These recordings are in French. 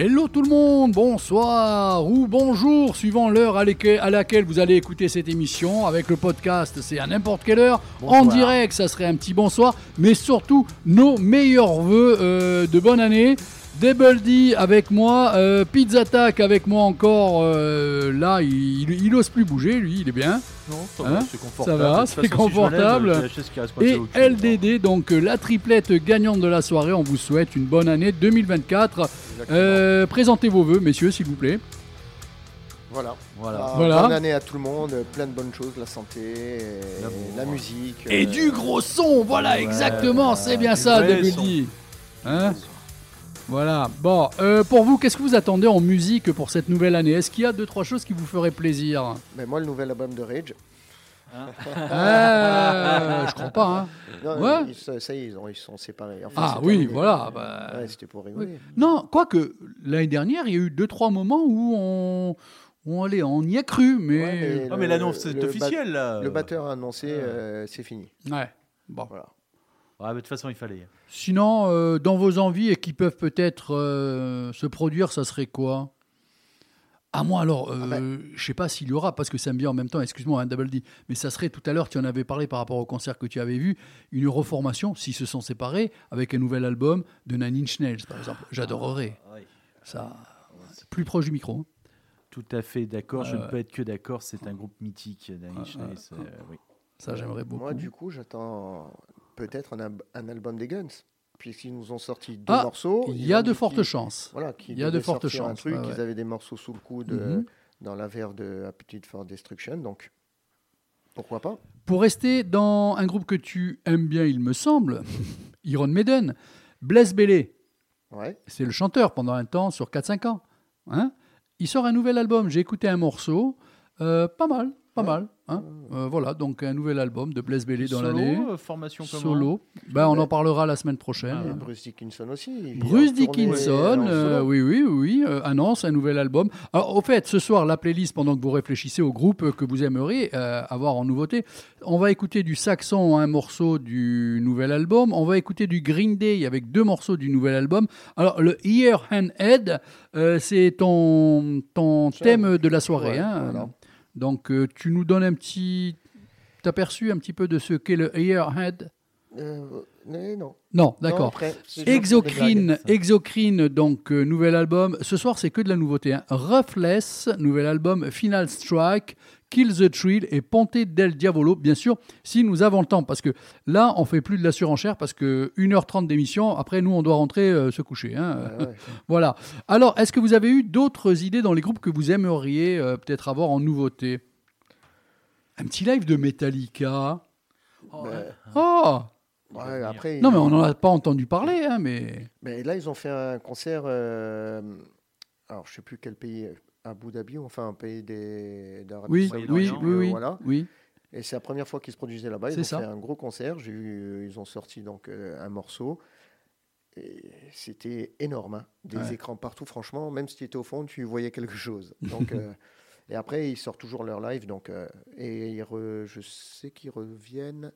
Hello tout le monde, bonsoir ou bonjour, suivant l'heure à, laquelle- à laquelle vous allez écouter cette émission. Avec le podcast, c'est à n'importe quelle heure. En direct, ça serait un petit bonsoir, mais surtout nos meilleurs voeux euh, de bonne année. Double D avec moi, euh, Pizza Tac avec moi encore. euh, là, il, il, il ose plus bouger, lui, il est bien. Non, ça Hein va, c'est confortable. Ça va, c'est si confortable. lève, Et. LDD, donc euh, la triplette gagnante de la soirée. On vous souhaite une bonne année 2024. Exactement. Euh, présentez vos voeux, messieurs, s'il vous plaît. Voilà. Voilà. Ah, Voilà. Bonne année à tout le monde, plein de bonnes choses, la santé, et la musique. Et euh, du gros son, voilà, ouais, exactement, c'est bien ça, Double son. D. Hein voilà. Bon, euh, pour vous, qu'est-ce que vous attendez en musique pour cette nouvelle année? Est-ce qu'il y a deux, trois choses qui vous feraient plaisir? Mais moi, le nouvel album de Rage. Euh, Je crois pas, hein. Non, Ouais. ils- ça, ça y est, ils, ont- ils sont séparés. Enfin, Ah oui, terminé. voilà. bah, Ouais, c'était pour rigoler. oui. Non, quoique, l'année dernière, il y a eu deux, trois moments où on, on, allait, on y a cru, mais... Ouais, mais Ah, mais l'annonce est bat- officielle là. Le batteur a annoncé, Ouais. euh, c'est fini. Ouais. Bon. Voilà. Mais de toute façon, il fallait. Sinon, euh, dans vos envies et qui peuvent peut-être euh, se produire, ça serait quoi? Ah moi alors, euh, Ah ben. je sais pas s'il y aura, parce que ça me vient en même temps, excuse-moi, un double D, mais ça serait tout à l'heure, tu en avais parlé par rapport au concert que tu avais vu, une reformation, s'ils se sont séparés, avec un nouvel album de Nine Inch Nails, par exemple. J'adorerais. Ah, oui. Ça, plus proche du micro. hein. Tout à fait d'accord. Je ne peux être que d'accord. C'est un groupe mythique, Nine Inch ouais, Nails, euh, oui. Ça, j'aimerais beaucoup. Moi, du coup, j'attends peut-être un, album des Guns. Puisqu'ils nous ont sorti deux Ah, morceaux. Il y a de fortes chances. Voilà, Il y a de fortes un chances, ouais, ils avaient des morceaux sous le coude Mhm. euh, dans la verve de Appetite for Destruction, donc pourquoi pas Pour rester dans un groupe que tu aimes bien, il me semble, Iron Maiden, Blaise Bellé, Ouais. c'est le chanteur pendant un temps sur 4-5 ans. Hein il sort un nouvel album, j'ai écouté un morceau, euh, pas mal, pas mal. hein. Euh, voilà, donc un nouvel album de Blaise Bellé dans Solo, l'année. euh, formation comment Solo. Ben, on en parlera la semaine prochaine. Ah. Bruce Dickinson aussi. Bruce Dickinson, euh, solo. oui, oui, oui, euh, annonce un nouvel album. Alors, au fait, ce soir, la playlist, pendant que vous réfléchissez au groupe que vous aimeriez euh, avoir en nouveauté, on va écouter du Saxon, un morceau du nouvel album. On va écouter du Green Day avec deux morceaux du nouvel album. Alors, le Ear and Head, euh, c'est ton, ton thème de la soirée. ouais, hein. voilà. Donc, euh, tu nous donnes un petit aperçu un petit peu de ce qu'est le Ear Head Euh, non. D'accord. Exocrine. Exocrine, donc euh, nouvel album. Ce soir, c'est que de la nouveauté. hein. Roughless, nouvel album. Final Strike, Kill the Thrill et Ponte del Diavolo. Bien sûr, si nous avons le temps, parce que là, on fait plus de la surenchère parce que 1h30 d'émission. Après, nous, on doit rentrer euh, se coucher. hein. Ouais, ouais. Voilà. Alors, est-ce que vous avez eu d'autres idées dans les groupes que vous aimeriez euh, peut-être avoir en nouveauté? Un petit live de Metallica. Ben, Oh ouais, après, Non, mais on n'en a pas entendu parler, hein, mais. mais là, ils ont fait un concert. euh, alors, je sais plus quel pays. Abu Dhabi, enfin un pays des d'Arabie Oui, Saoudite, oui, euh, oui, oui, Voilà. oui. Et c'est la première fois qu'ils se produisaient là-bas. Ils ont ça. fait un gros concert. J'ai vu, ils ont sorti donc euh, un morceau. C'était énorme. hein. Des Ouais. écrans partout. Franchement, même si tu étais au fond, tu voyais quelque chose. Donc, euh, et après, ils sortent toujours leur live. Donc, euh, et re- je sais qu'ils reviennent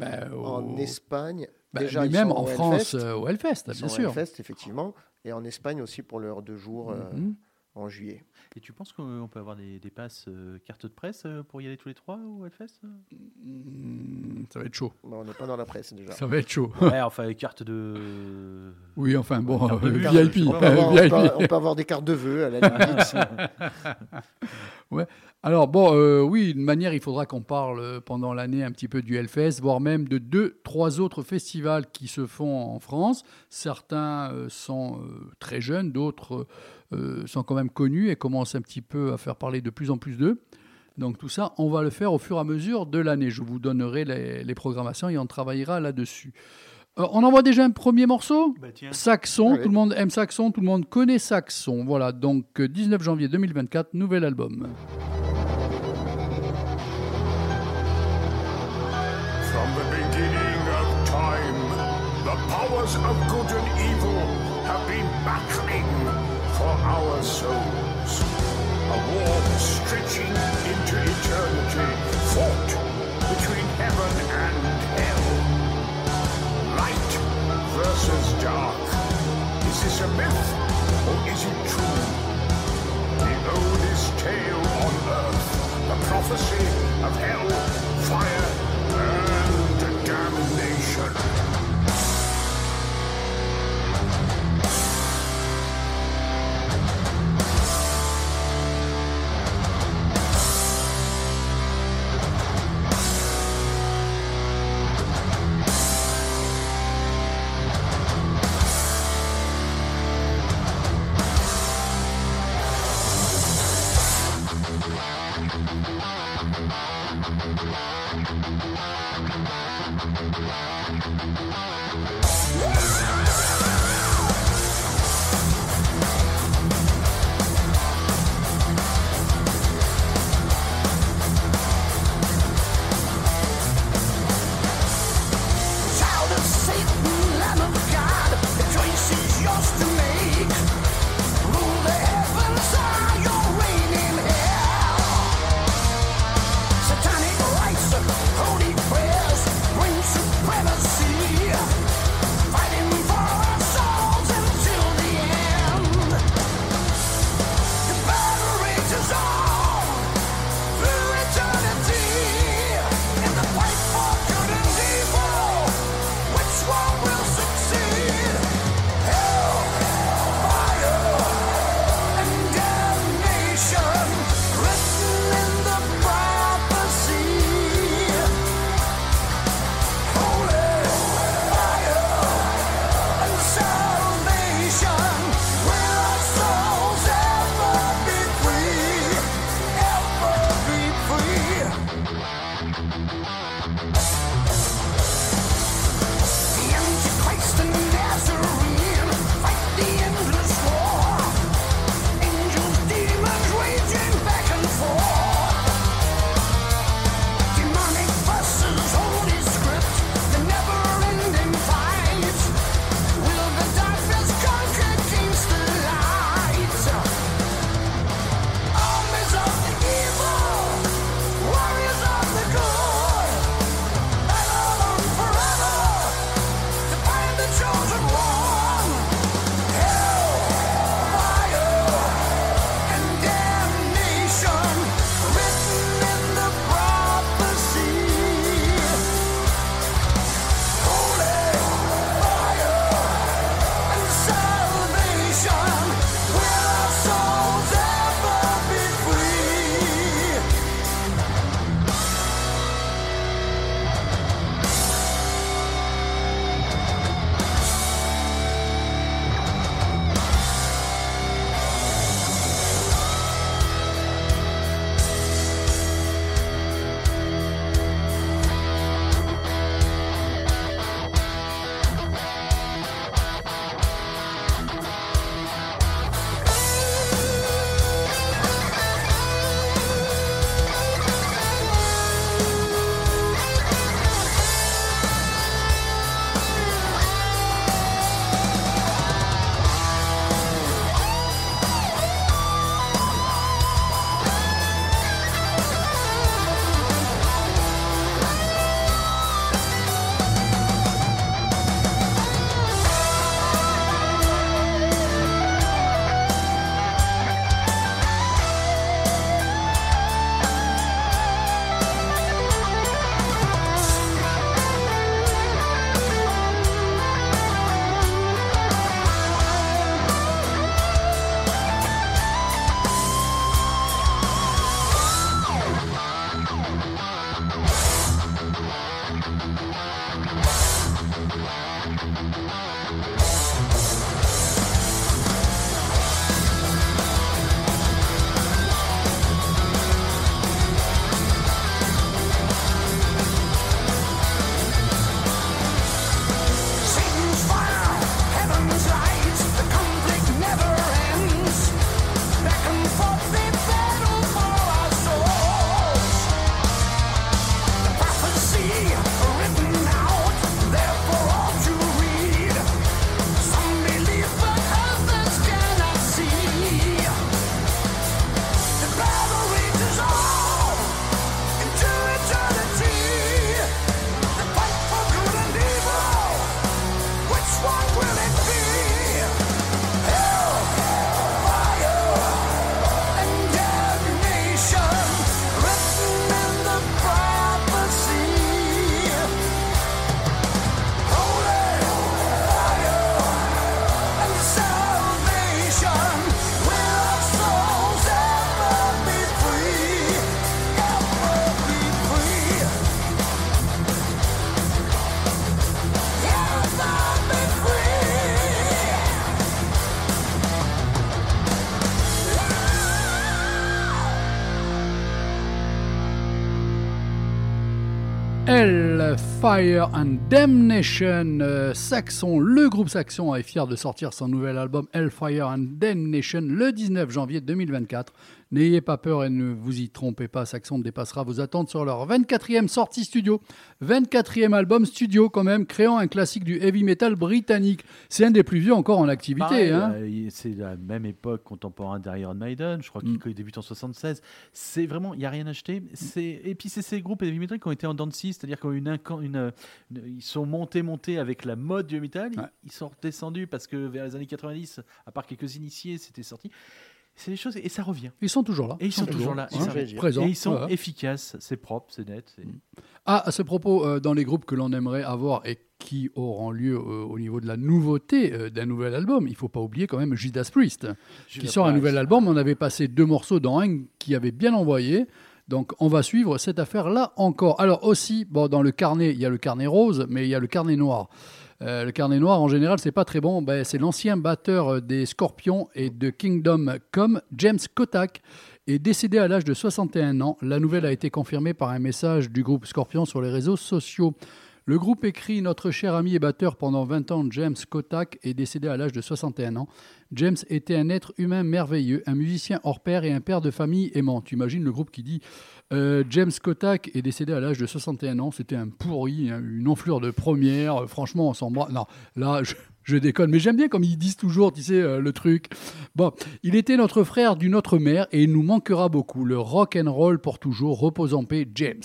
au- en Espagne. Ben, Déjà, mais même en France, Hellfest. euh, au Hellfest, bien sont au sûr. Hellfest, effectivement. Et en Espagne aussi pour leurs deux jours euh, Mhm. En juillet. Et tu penses qu'on peut avoir des, des passes euh, carte de presse euh, pour y aller tous les trois au Hellfest euh Ça va être chaud. Bon, on n'est pas dans la presse déjà. Ça va être chaud. Ouais, enfin, carte de. Oui, enfin bon, euh, VIP. On peut, avoir, on VIP. peut- on peut avoir des cartes de vœux à la limite. Alors bon, euh, oui, d'une manière, il faudra qu'on parle euh, pendant l'année un petit peu du Hellfest, voire même de deux, trois autres festivals qui se font en France. Certains euh, sont très jeunes, d'autres sont quand même connus et commencent un petit peu à faire parler de plus en plus d'eux. Donc tout ça, on va le faire au fur et à mesure de l'année. Je vous donnerai les programmations et on travaillera là-dessus. Euh, on envoie déjà un premier morceau Bah tiens. Saxon, Allez. tout le monde aime Saxon, tout le monde connaît Saxon. Voilà, donc euh, 19 janvier 2024, nouvel album. From the beginning of time, the powers of good and evil have been battling for our souls. A war stretching into eternity, fought between heaven versus dark. Is this a myth or is it true? The oldest tale on earth, the prophecy of hell, fire, and damnation. Thank you. Hellfire and Damnation, euh, Saxon, le groupe Saxon est fier de sortir son nouvel album Hellfire and Damnation le 19 janvier 2024. N'ayez pas peur et ne vous y trompez pas, Saxon dépassera vos attentes sur leur 24e sortie studio. 24e album studio quand même, créant un classique du heavy metal britannique. C'est un des plus vieux encore en activité. Hein. euh, c'est la même époque contemporaine d'Iron Maiden, je crois Mm. qu'il débute en 76. C'est vraiment, il n'y a rien acheté. Et puis c'est ces groupes heavy metal qui ont été en dents c'est-à-dire qu'ils une, incan- une, une- ils sont montés, montés avec la mode du heavy metal, ils sont redescendus parce que vers les années 90, à part quelques initiés, c'était sorti. C'est des choses, et ça revient. Ils sont toujours là. Et ils sont toujours là. C'est Et. Présents. Et ils sont Ouais. efficaces, c'est propre, c'est net. c'est- Ah, à ce propos, euh, dans les groupes que l'on aimerait avoir et qui auront lieu euh, au niveau de la nouveauté euh, d'un nouvel album, il faut pas oublier quand même Judas Priest, qui sort un nouvel album. On avait passé deux morceaux dans un qui avait bien envoyé. Donc on va suivre cette affaire-là encore. Alors aussi, bon, dans le carnet, il y a le carnet rose, mais il y a le carnet noir. Euh, le carnet noir, en général, c'est pas très bon. Ben, c'est l'ancien batteur euh, des Scorpions et de Kingdom Come, James Kotak, est décédé à l'âge de 61 ans. La nouvelle a été confirmée par un message du groupe Scorpion sur les réseaux sociaux. Le groupe écrit Notre cher ami et batteur pendant 20 ans, James Kotak, est décédé à l'âge de 61 ans. James était un être humain merveilleux, un musicien hors pair et un père de famille aimant. Tu imagines le groupe qui dit euh, James Kotak est décédé à l'âge de 61 ans. C'était un pourri, hein, une enflure de première. Euh, Franchement, on s'embrasse. Non, là, je, je déconne. Mais j'aime bien comme ils disent toujours, tu sais, euh, le truc. Bon, il était notre frère d'une autre mère et il nous manquera beaucoup. Le rock and roll pour toujours. Repose en paix, James.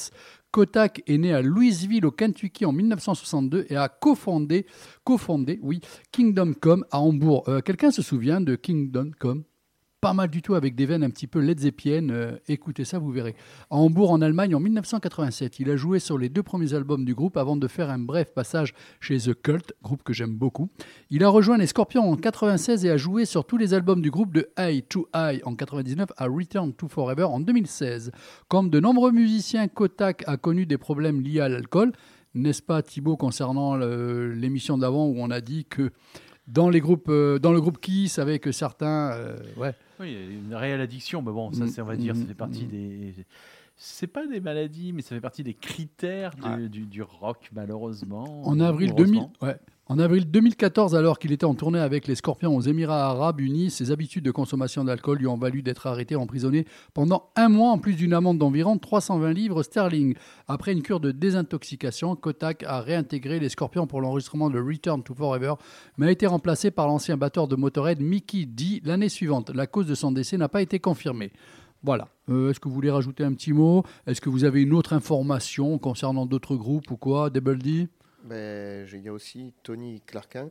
Kotak est né à Louisville au Kentucky en 1962 et a cofondé, cofondé oui, Kingdom Come à Hambourg. Euh, Quelqu'un se souvient de Kingdom Come? Pas mal du tout avec des veines un petit peu Led. Euh, écoutez ça, vous verrez. À Hambourg, en Allemagne, en 1987, il a joué sur les deux premiers albums du groupe avant de faire un bref passage chez The Cult, groupe que j'aime beaucoup. Il a rejoint les Scorpions en 96 et a joué sur tous les albums du groupe de High to High en 99 à Return to Forever en 2016. Comme de nombreux musiciens, Kotak a connu des problèmes liés à l'alcool. N'est-ce pas Thibaut concernant l'émission d'avant où on a dit que dans, les groupes, euh, dans le groupe Kiss avec certains... euh, ouais. Oui, une réelle addiction, mais bon, ça, Mm, on va dire, ça mm, fait partie mm. des. C'est pas des maladies, mais ça fait partie des critères du, Ouais. du, du rock, malheureusement. En avril, ou 2000, heureusement. ouais. En avril 2014, alors qu'il était en tournée avec les Scorpions aux Émirats Arabes Unis, ses habitudes de consommation d'alcool lui ont valu d'être arrêté emprisonné pendant un mois, en plus d'une amende d'environ 320 livres sterling. Après une cure de désintoxication, Kotak a réintégré les Scorpions pour l'enregistrement de Return to Forever, mais a été remplacé par l'ancien batteur de Motorhead Mickey D l'année suivante. La cause de son décès n'a pas été confirmée. Voilà. Euh, Est-ce que vous voulez rajouter un petit mot? Est-ce que vous avez une autre information concernant d'autres groupes ou quoi? Double D? J'ai- il aussi Tony Clarkin,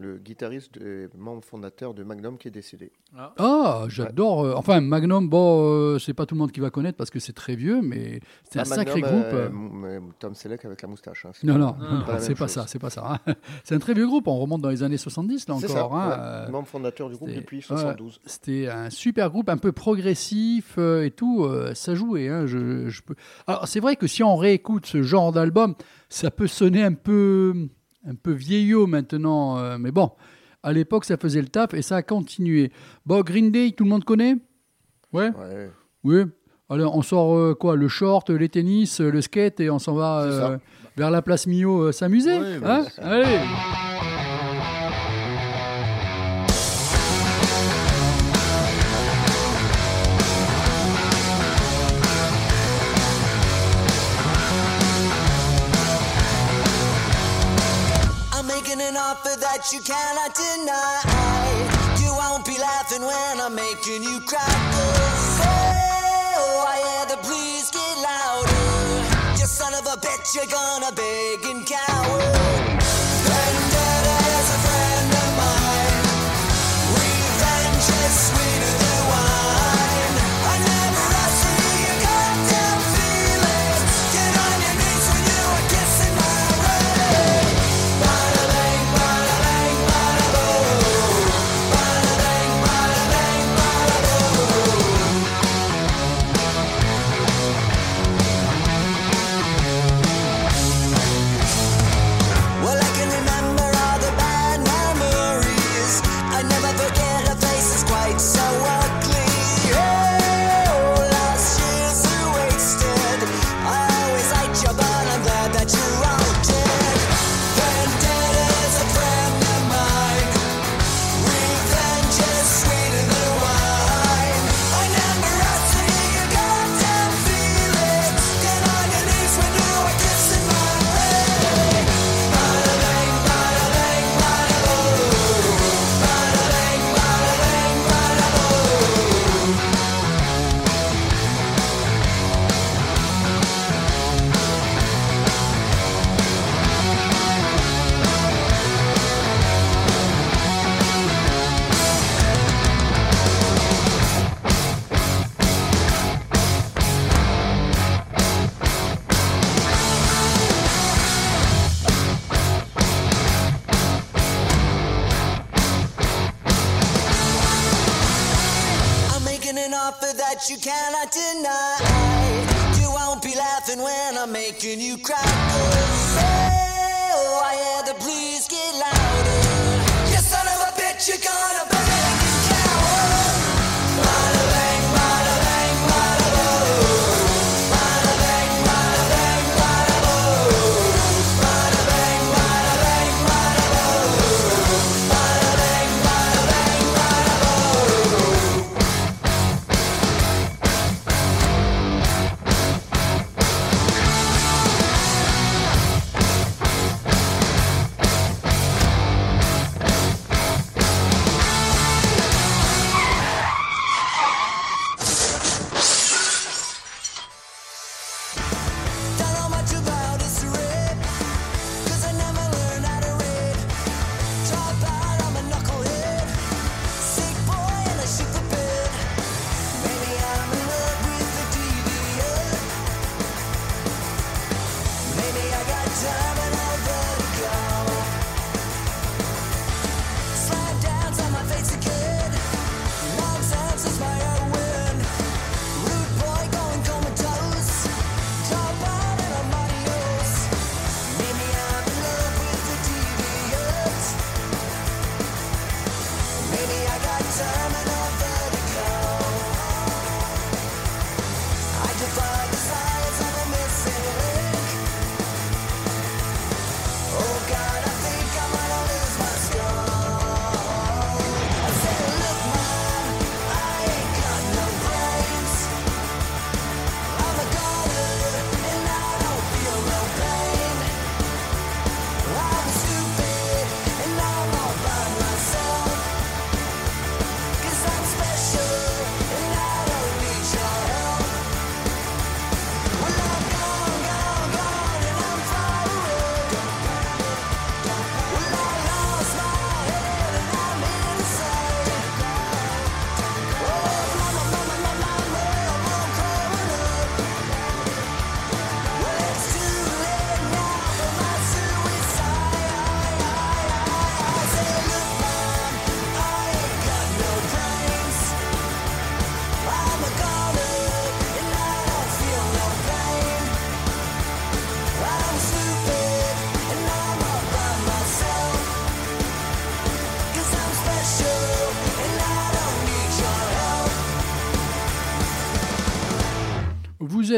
le guitariste et membre fondateur de Magnum qui est décédé. Ah, j'adore. euh, enfin, Magnum, bon, euh, c'est pas tout le monde qui va connaître parce que c'est très vieux, mais c'est un Ah, sacré groupe. euh, Tom Selleck avec la moustache. hein, c'est Non, pas- non, c'est pas ça, c'est pas ça. hein. C'est un très vieux groupe. On remonte dans les années 70 là ça, encore. hein, ouais. euh, membre fondateur du groupe c'était- depuis ouais. 72. C'était un super groupe, un peu progressif euh, et tout. euh, ça jouait. hein, je, je peux... Alors, c'est vrai que si on réécoute ce genre d'album, ça peut sonner un peu, un peu vieillot maintenant. euh, mais bon, à l'époque, ça faisait le taf et ça a continué. Bon, Green Day, tout le monde connaît? Ouais? Ouais. Oui. Alors, on sort euh, quoi? Le short, les tennis, euh, le skate et on s'en va vers la place euh, s'amuser hein? Allez cannot. You won't be laughing when I'm making you cry. Oh, I hear the please get louder. You son of a bitch, you're gonna beg and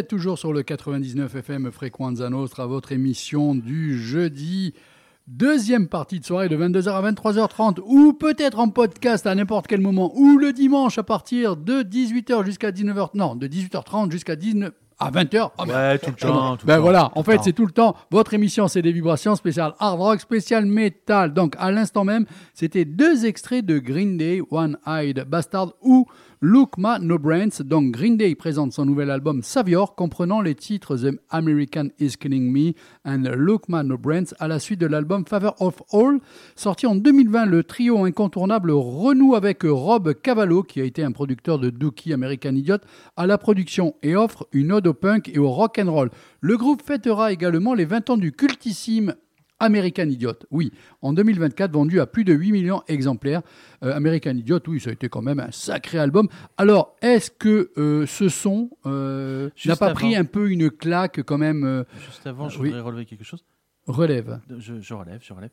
êtes toujours sur le 99 FM Frequenza Nostra, votre émission du jeudi. Deuxième partie de soirée de 22h à 23h30 ou peut-être en podcast à n'importe quel moment ou le dimanche à partir de 18h jusqu'à 19h. Non, de 18h30 jusqu'à 19 à 20h. Ah, ben, Ouais, tout le temps. tout ben temps, voilà, tout en fait, c'est tout le temps. Votre émission, c'est des vibrations spéciales hard rock, spécial metal. Donc, à l'instant même, c'était deux extraits de Green Day, One Eyed Bastard ou Look Ma No Brains. Donc, Green Day présente son nouvel album Savior, comprenant les titres The American Is Killing Me and Look Ma No Brains, à la suite de l'album Favor of All. Sorti en 2020, le trio incontournable renoue avec Rob Cavallo, qui a été un producteur de Dookie American Idiot, à la production et offre une ode au punk et au rock and roll. Le groupe fêtera également les 20 ans du cultissime American Idiot, oui, en 2024, vendu à plus de 8 millions d'exemplaires. Euh, American Idiot, oui, ça a été quand même un sacré album. Alors, est-ce que euh, ce son euh, n'a pas avant. pris un peu une claque quand même Juste avant, je Oui. voudrais relever quelque chose. Relève. Je, je relève, je relève.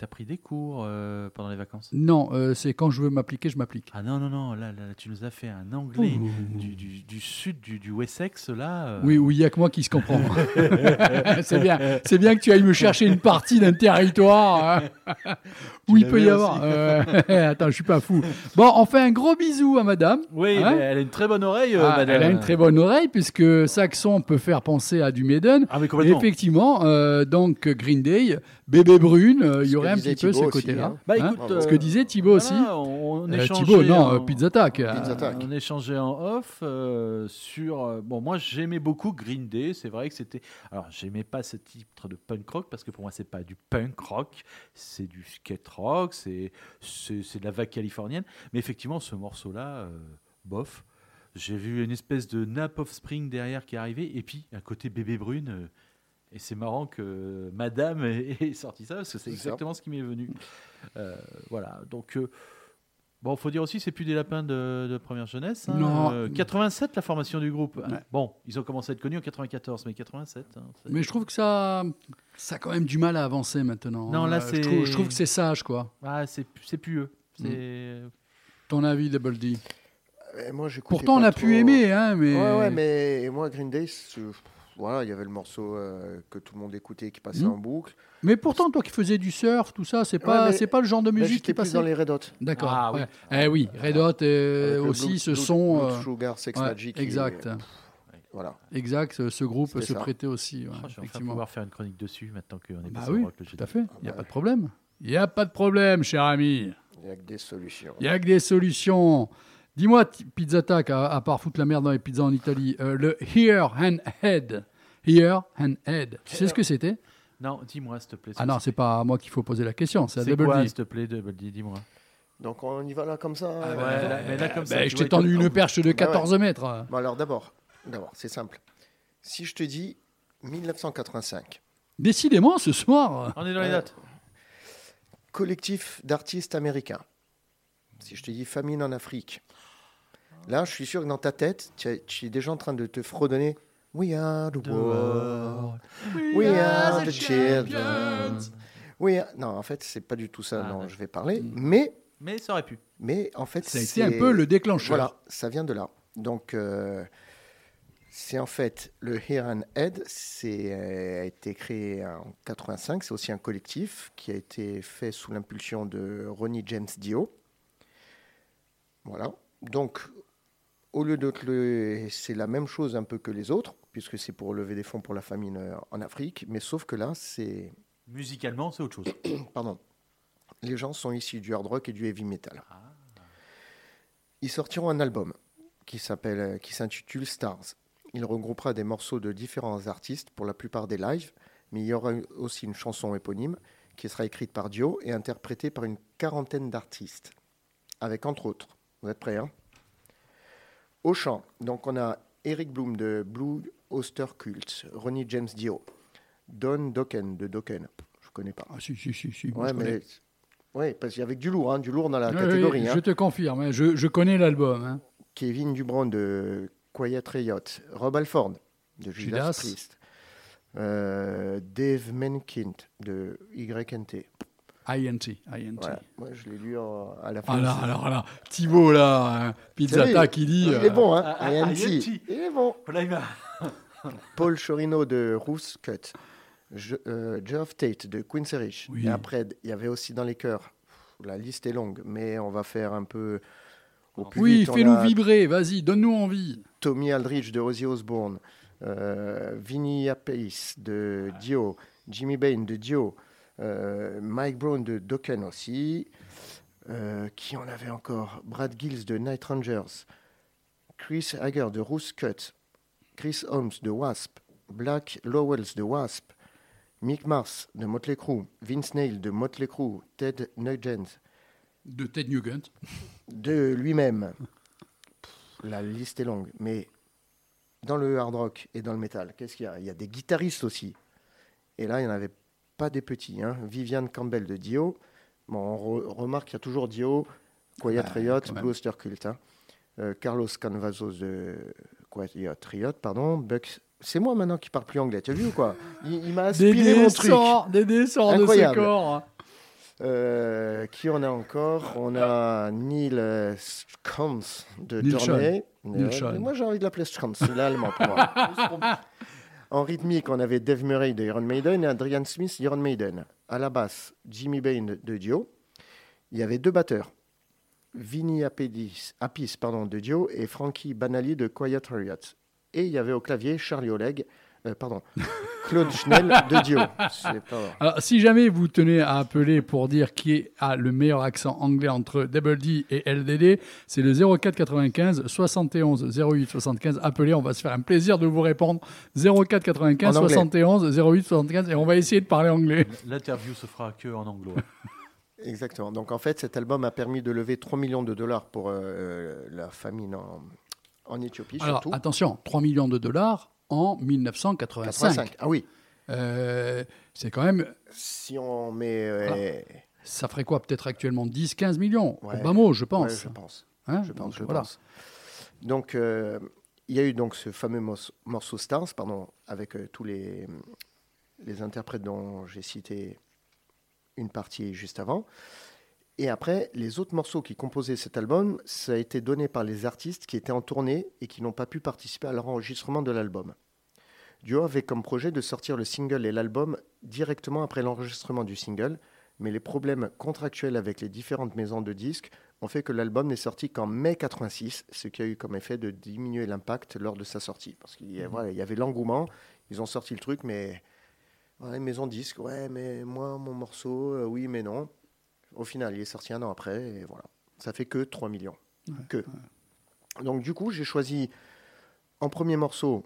T'as pris des cours euh, pendant les vacances? Non, euh, c'est quand je veux m'appliquer, je m'applique. Ah non, non, non, là, là, là, tu nous as fait un anglais du, du, du sud du, du Wessex, là. euh, Oui, oui, il n'y a que moi qui se comprend. c'est bien, c'est bien que tu ailles me chercher une partie d'un territoire hein, où il peut y avoir. euh, attends, je suis pas fou. Bon, on fait un gros bisou à Madame. Oui, Hein elle a une très bonne oreille, euh, Ah, madame. elle a une très bonne oreille puisque saxon peut faire penser à du Maiden. Ah, mais Et complètement. effectivement, euh, donc Green Day, Bébé Brune, euh, il y aurait un petit peu ce côté-là. hein. Bah Hein Ce euh, que disait Thibaut aussi. on, on Euh, échangeait Thibaut, non, en- euh, Pizza Attack. Pizza Attack. On échangeait en off sur. bon, moi j'aimais beaucoup Green Day. C'est vrai que c'était. Alors, j'aimais pas ce titre de punk rock parce que pour moi, c'est pas du punk rock, c'est du skate rock, c'est de la vague californienne. Mais effectivement, ce morceau-là, bof. J'ai vu une espèce de nap of spring derrière qui est arrivé, et puis un côté bébé brune. Euh, et c'est marrant que Madame ait sorti ça, parce que c'est ça. exactement ce qui m'est venu. Euh, voilà, donc euh, Bon, faut dire aussi, c'est plus des lapins de, de première jeunesse. hein. Non. Euh, 87, la formation du groupe. Ouais. Bon, ils ont commencé à être connus en 94, mais 87. hein, Mais je trouve que ça, ça a quand même du mal à avancer maintenant. Non, là, Euh, c'est- Je trouve, je trouve que c'est sage, quoi. Ah, c'est c'est plus eux. C'est Ton avis, Double D? Et moi, Pourtant, on a pu aimer, hein, mais. Ouais, ouais, mais moi, Green Day, c'est- voilà, il y avait le morceau euh, que tout le monde écoutait qui passait Mhm. en boucle. Mais pourtant, toi qui faisais du surf, tout ça, c'est pas, c'est pas le genre de musique qui plus passait. dans les Red Hot. D'accord. Ah, oui. Eh oui, Red Hot euh, aussi, ce Blood- son. Euh, Sugar, Sex ouais, Magic. et- exact, Voilà. exact. Ce, ce groupe se ça. prêtait aussi. ouais, Oh, je vais enfin pouvoir faire une chronique dessus maintenant qu'on est Bah passé au oui, rock, le tout à fait. Il n'y a Ouais. pas de problème. Il n'y a pas de problème, cher ami. Il n'y a que des solutions. Il n'y a que des solutions. Dis-moi, Pizza Tac, à, à part foutre la merde dans les pizzas en Italie, euh, le Here and Head. Here and Head. Tu sais ce que c'était? Non, dis-moi, s'il te plaît. Ah non, c'est pas à moi qu'il faut poser la question, c'est à c'est Double quoi, D. s'il te plaît, Double D, dis-moi. Donc on y va là comme ça? Ah, euh, ouais, là- mais là, comme ça, Ben, tu je vois, t'ai tendu une perche de Bah ouais. 14 mètres. Bon alors d'abord, d'abord, c'est simple. Si je te dis 1985, Décidément, ce soir. On est dans les Ouais. dates. collectif d'artistes américains. Si je te dis famine en Afrique, là je suis sûr que dans ta tête, tu es, tu es déjà en train de te fredonner We are the world, we are the children. We are- Non, en fait, c'est pas du tout ça Ah, dont ouais. je vais parler, mais, Mais ça aurait pu. mais en fait, Ça a été c'est un peu le déclencheur. Voilà, ça vient de là. Donc, euh, c'est en fait le Here and Head, c'est euh, a été créé en 85. C'est aussi un collectif qui a été fait sous l'impulsion de Ronnie James Dio. Voilà. Donc, au lieu de le, c'est la même chose un peu que les autres, puisque c'est pour lever des fonds pour la famine euh, en Afrique, mais sauf que là, c'est, Musicalement, c'est autre chose. pardon, les gens sont issus du hard rock et du heavy metal. Ils sortiront un album qui s'appelle, euh, qui s'intitule Stars. Il regroupera des morceaux de différents artistes pour la plupart des lives, mais il y aura aussi une chanson éponyme qui sera écrite par Dio et interprétée par une quarantaine d'artistes, avec entre autres, vous êtes prêts, hein? Au chant, donc on a Eric Bloom de Blue Oster Cult, Ronnie James Dio, Don Dokken de Dokken, je connais pas. Ah, si, si, si. si Ouais, mais ouais, parce qu'il y avait du lourd, hein, du lourd dans la Oui, catégorie. oui, hein. Je te confirme, hein, je, je connais l'album. hein. Kevin Dubron de Quiet Riot, Rob Alford de Judas, Judas. Priest, euh, Dave Menkin de YNT. INT. INT. Voilà. Moi, je l'ai lu en- à la fin. Ah là, alors là, Thibaut là, hein, Pizza Salut. Tac, il dit. Il est bon, hein Ah, INT. INT. Il est bon. Voilà, il m'a- Paul Chorino de Roos Cut, Je- euh, Geoff Tate de Queen's Rich. Oui. Et après, il y avait aussi dans les chœurs. La liste est longue, mais on va faire un peu au plus Oui, fais-nous a vibrer, vas-y, donne-nous envie. Tommy Aldridge de Ozzy Osbourne, euh, Vinny Appice de Dio, Jimmy Bain de Dio, Mike Brown de Dokken aussi. Euh, qui en avait encore? Brad Gills de Night Rangers, Chris Hager de Roos Cut, Chris Holmes de Wasp, Black Lowells de Wasp, Mick Mars de Motley Crue, Vince Neil de Motley Crue, Ted Nugent. De Ted Nugent. de lui-même. La liste est longue, mais dans le hard rock et dans le metal, qu'est-ce qu'il y a? Il y a des guitaristes aussi. Et là, il n'y en avait pas des petits. Hein. Viviane Campbell de Dio. Bon, on re- remarque qu'il y a toujours Dio, Quiet Ah, Riot. Blue Cult. hein. Euh, Carlos Canvazos de Quiet Riot, pardon. Bucks. C'est moi maintenant qui parle plus anglais, tu as vu ou quoi? Il, il m'a aspiré mon truc. des dessors de ce Incroyable. corps. hein. Euh, qui on a encore? On a Neil euh, Scans de Journey. Euh, moi, j'ai envie de l'appeler Scans, c'est l'allemand pour moi. en rythmique, on avait Dave Murray de Iron Maiden et Adrian Smith d'Iron Maiden. À la basse, Jimmy Bain de, Dio. Il y avait deux batteurs. Vinny pardon, de Dio et Frankie Banali de Quiet Riot. Et il y avait au clavier Charlie Oleg, euh, pardon, Claude Schnell de Dio. Alors, si jamais vous tenez à appeler pour dire qui a le meilleur accent anglais entre Double D et LDD, c'est le 04 95 71 08 75. Appelez, on va se faire un plaisir de vous répondre. 04 95 En anglais. 71 08 75 et on va essayer de parler anglais. L'interview se fera que en anglo. Exactement. Donc en fait, cet album a permis de lever 3 millions de dollars pour euh, la famine en, en Éthiopie, Alors, surtout. attention, 3 millions de dollars en 1985. 85. Ah oui. Euh, c'est quand même. Si on met euh, Ça ferait quoi Peut-être actuellement 10, 15 millions Ouais. Au bas mot, je Ouais, pense. je pense. Hein Je pense, je Voilà. pense. Donc, euh, il y a eu donc ce fameux morceau Stars, pardon, avec tous les, les interprètes dont j'ai cité une partie juste avant. Et après, les autres morceaux qui composaient cet album, ça a été donné par les artistes qui étaient en tournée et qui n'ont pas pu participer à l'enregistrement de l'album. Duo avait comme projet de sortir le single et l'album directement après l'enregistrement du single, mais les problèmes contractuels avec les différentes maisons de disques ont fait que l'album n'est sorti qu'en mai 86, ce qui a eu comme effet de diminuer l'impact lors de sa sortie. Parce qu'il y, voilà, y avait l'engouement, ils ont sorti le truc, mais voilà, les maisons de disques, ouais, mais moi, mon morceau, euh, oui, mais non. Au final, il est sorti un an après, et voilà. Ça fait que 3 millions. que. Donc, du coup, j'ai choisi en premier morceau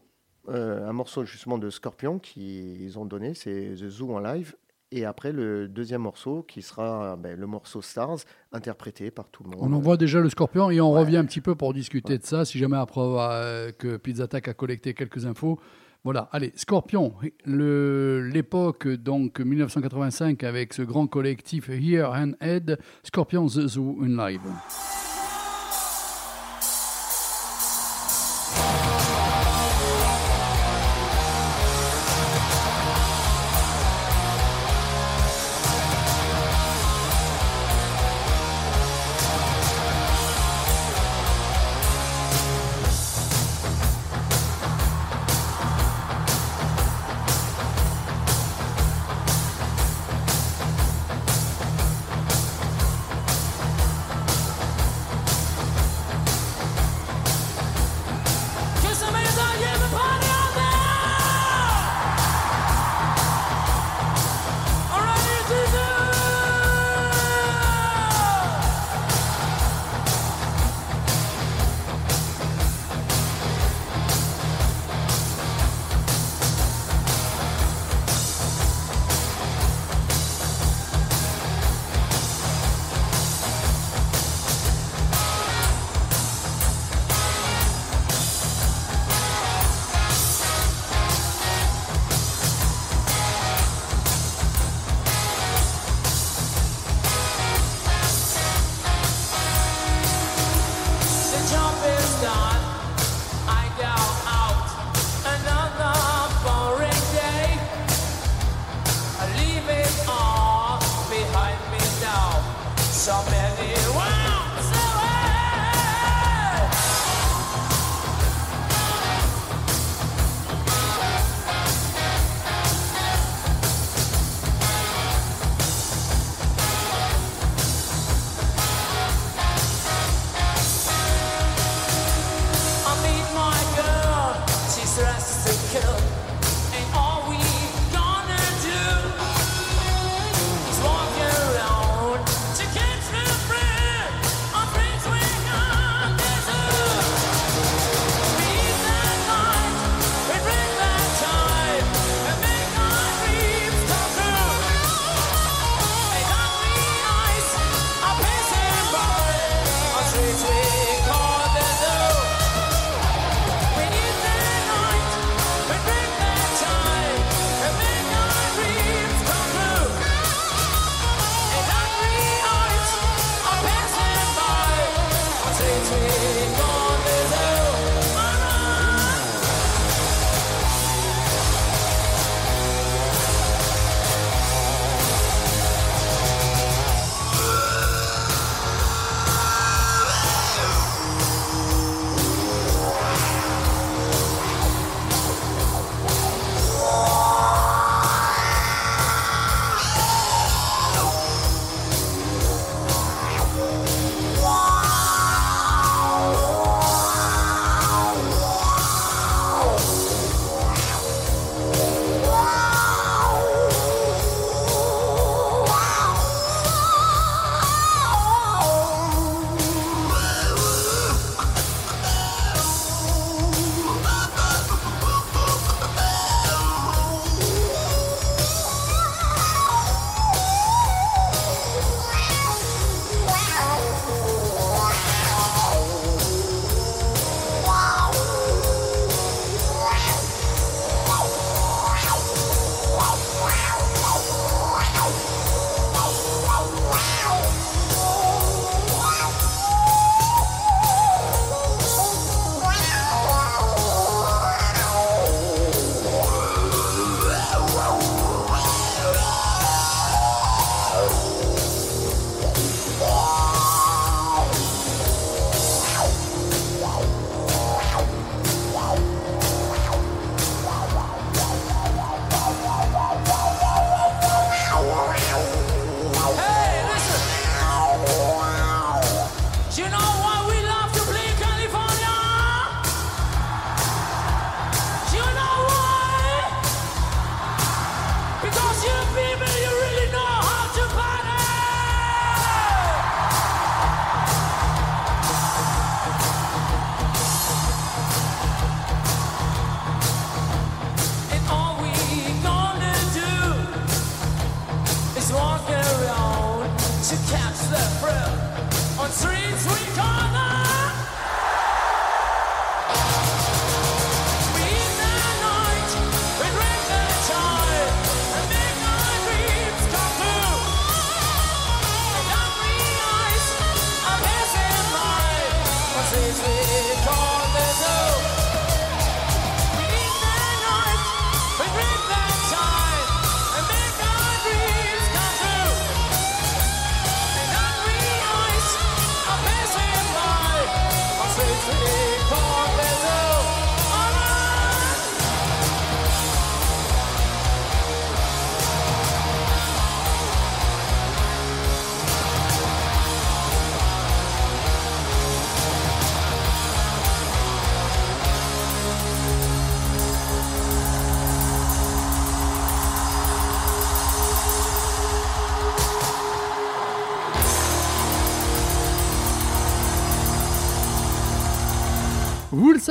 euh, un morceau justement de Scorpion qu'ils ont donné, c'est The Zoo en live. Et après, le deuxième morceau qui sera ben, le morceau Stars, interprété par tout le monde. On envoie déjà le scorpion et on revient un petit peu pour discuter de ça, si jamais après euh, que Pizza Attack a collecté quelques infos. Voilà, allez, Scorpion, l'époque donc 1985 avec ce grand collectif Here and Head, Scorpion The Zoo in Live.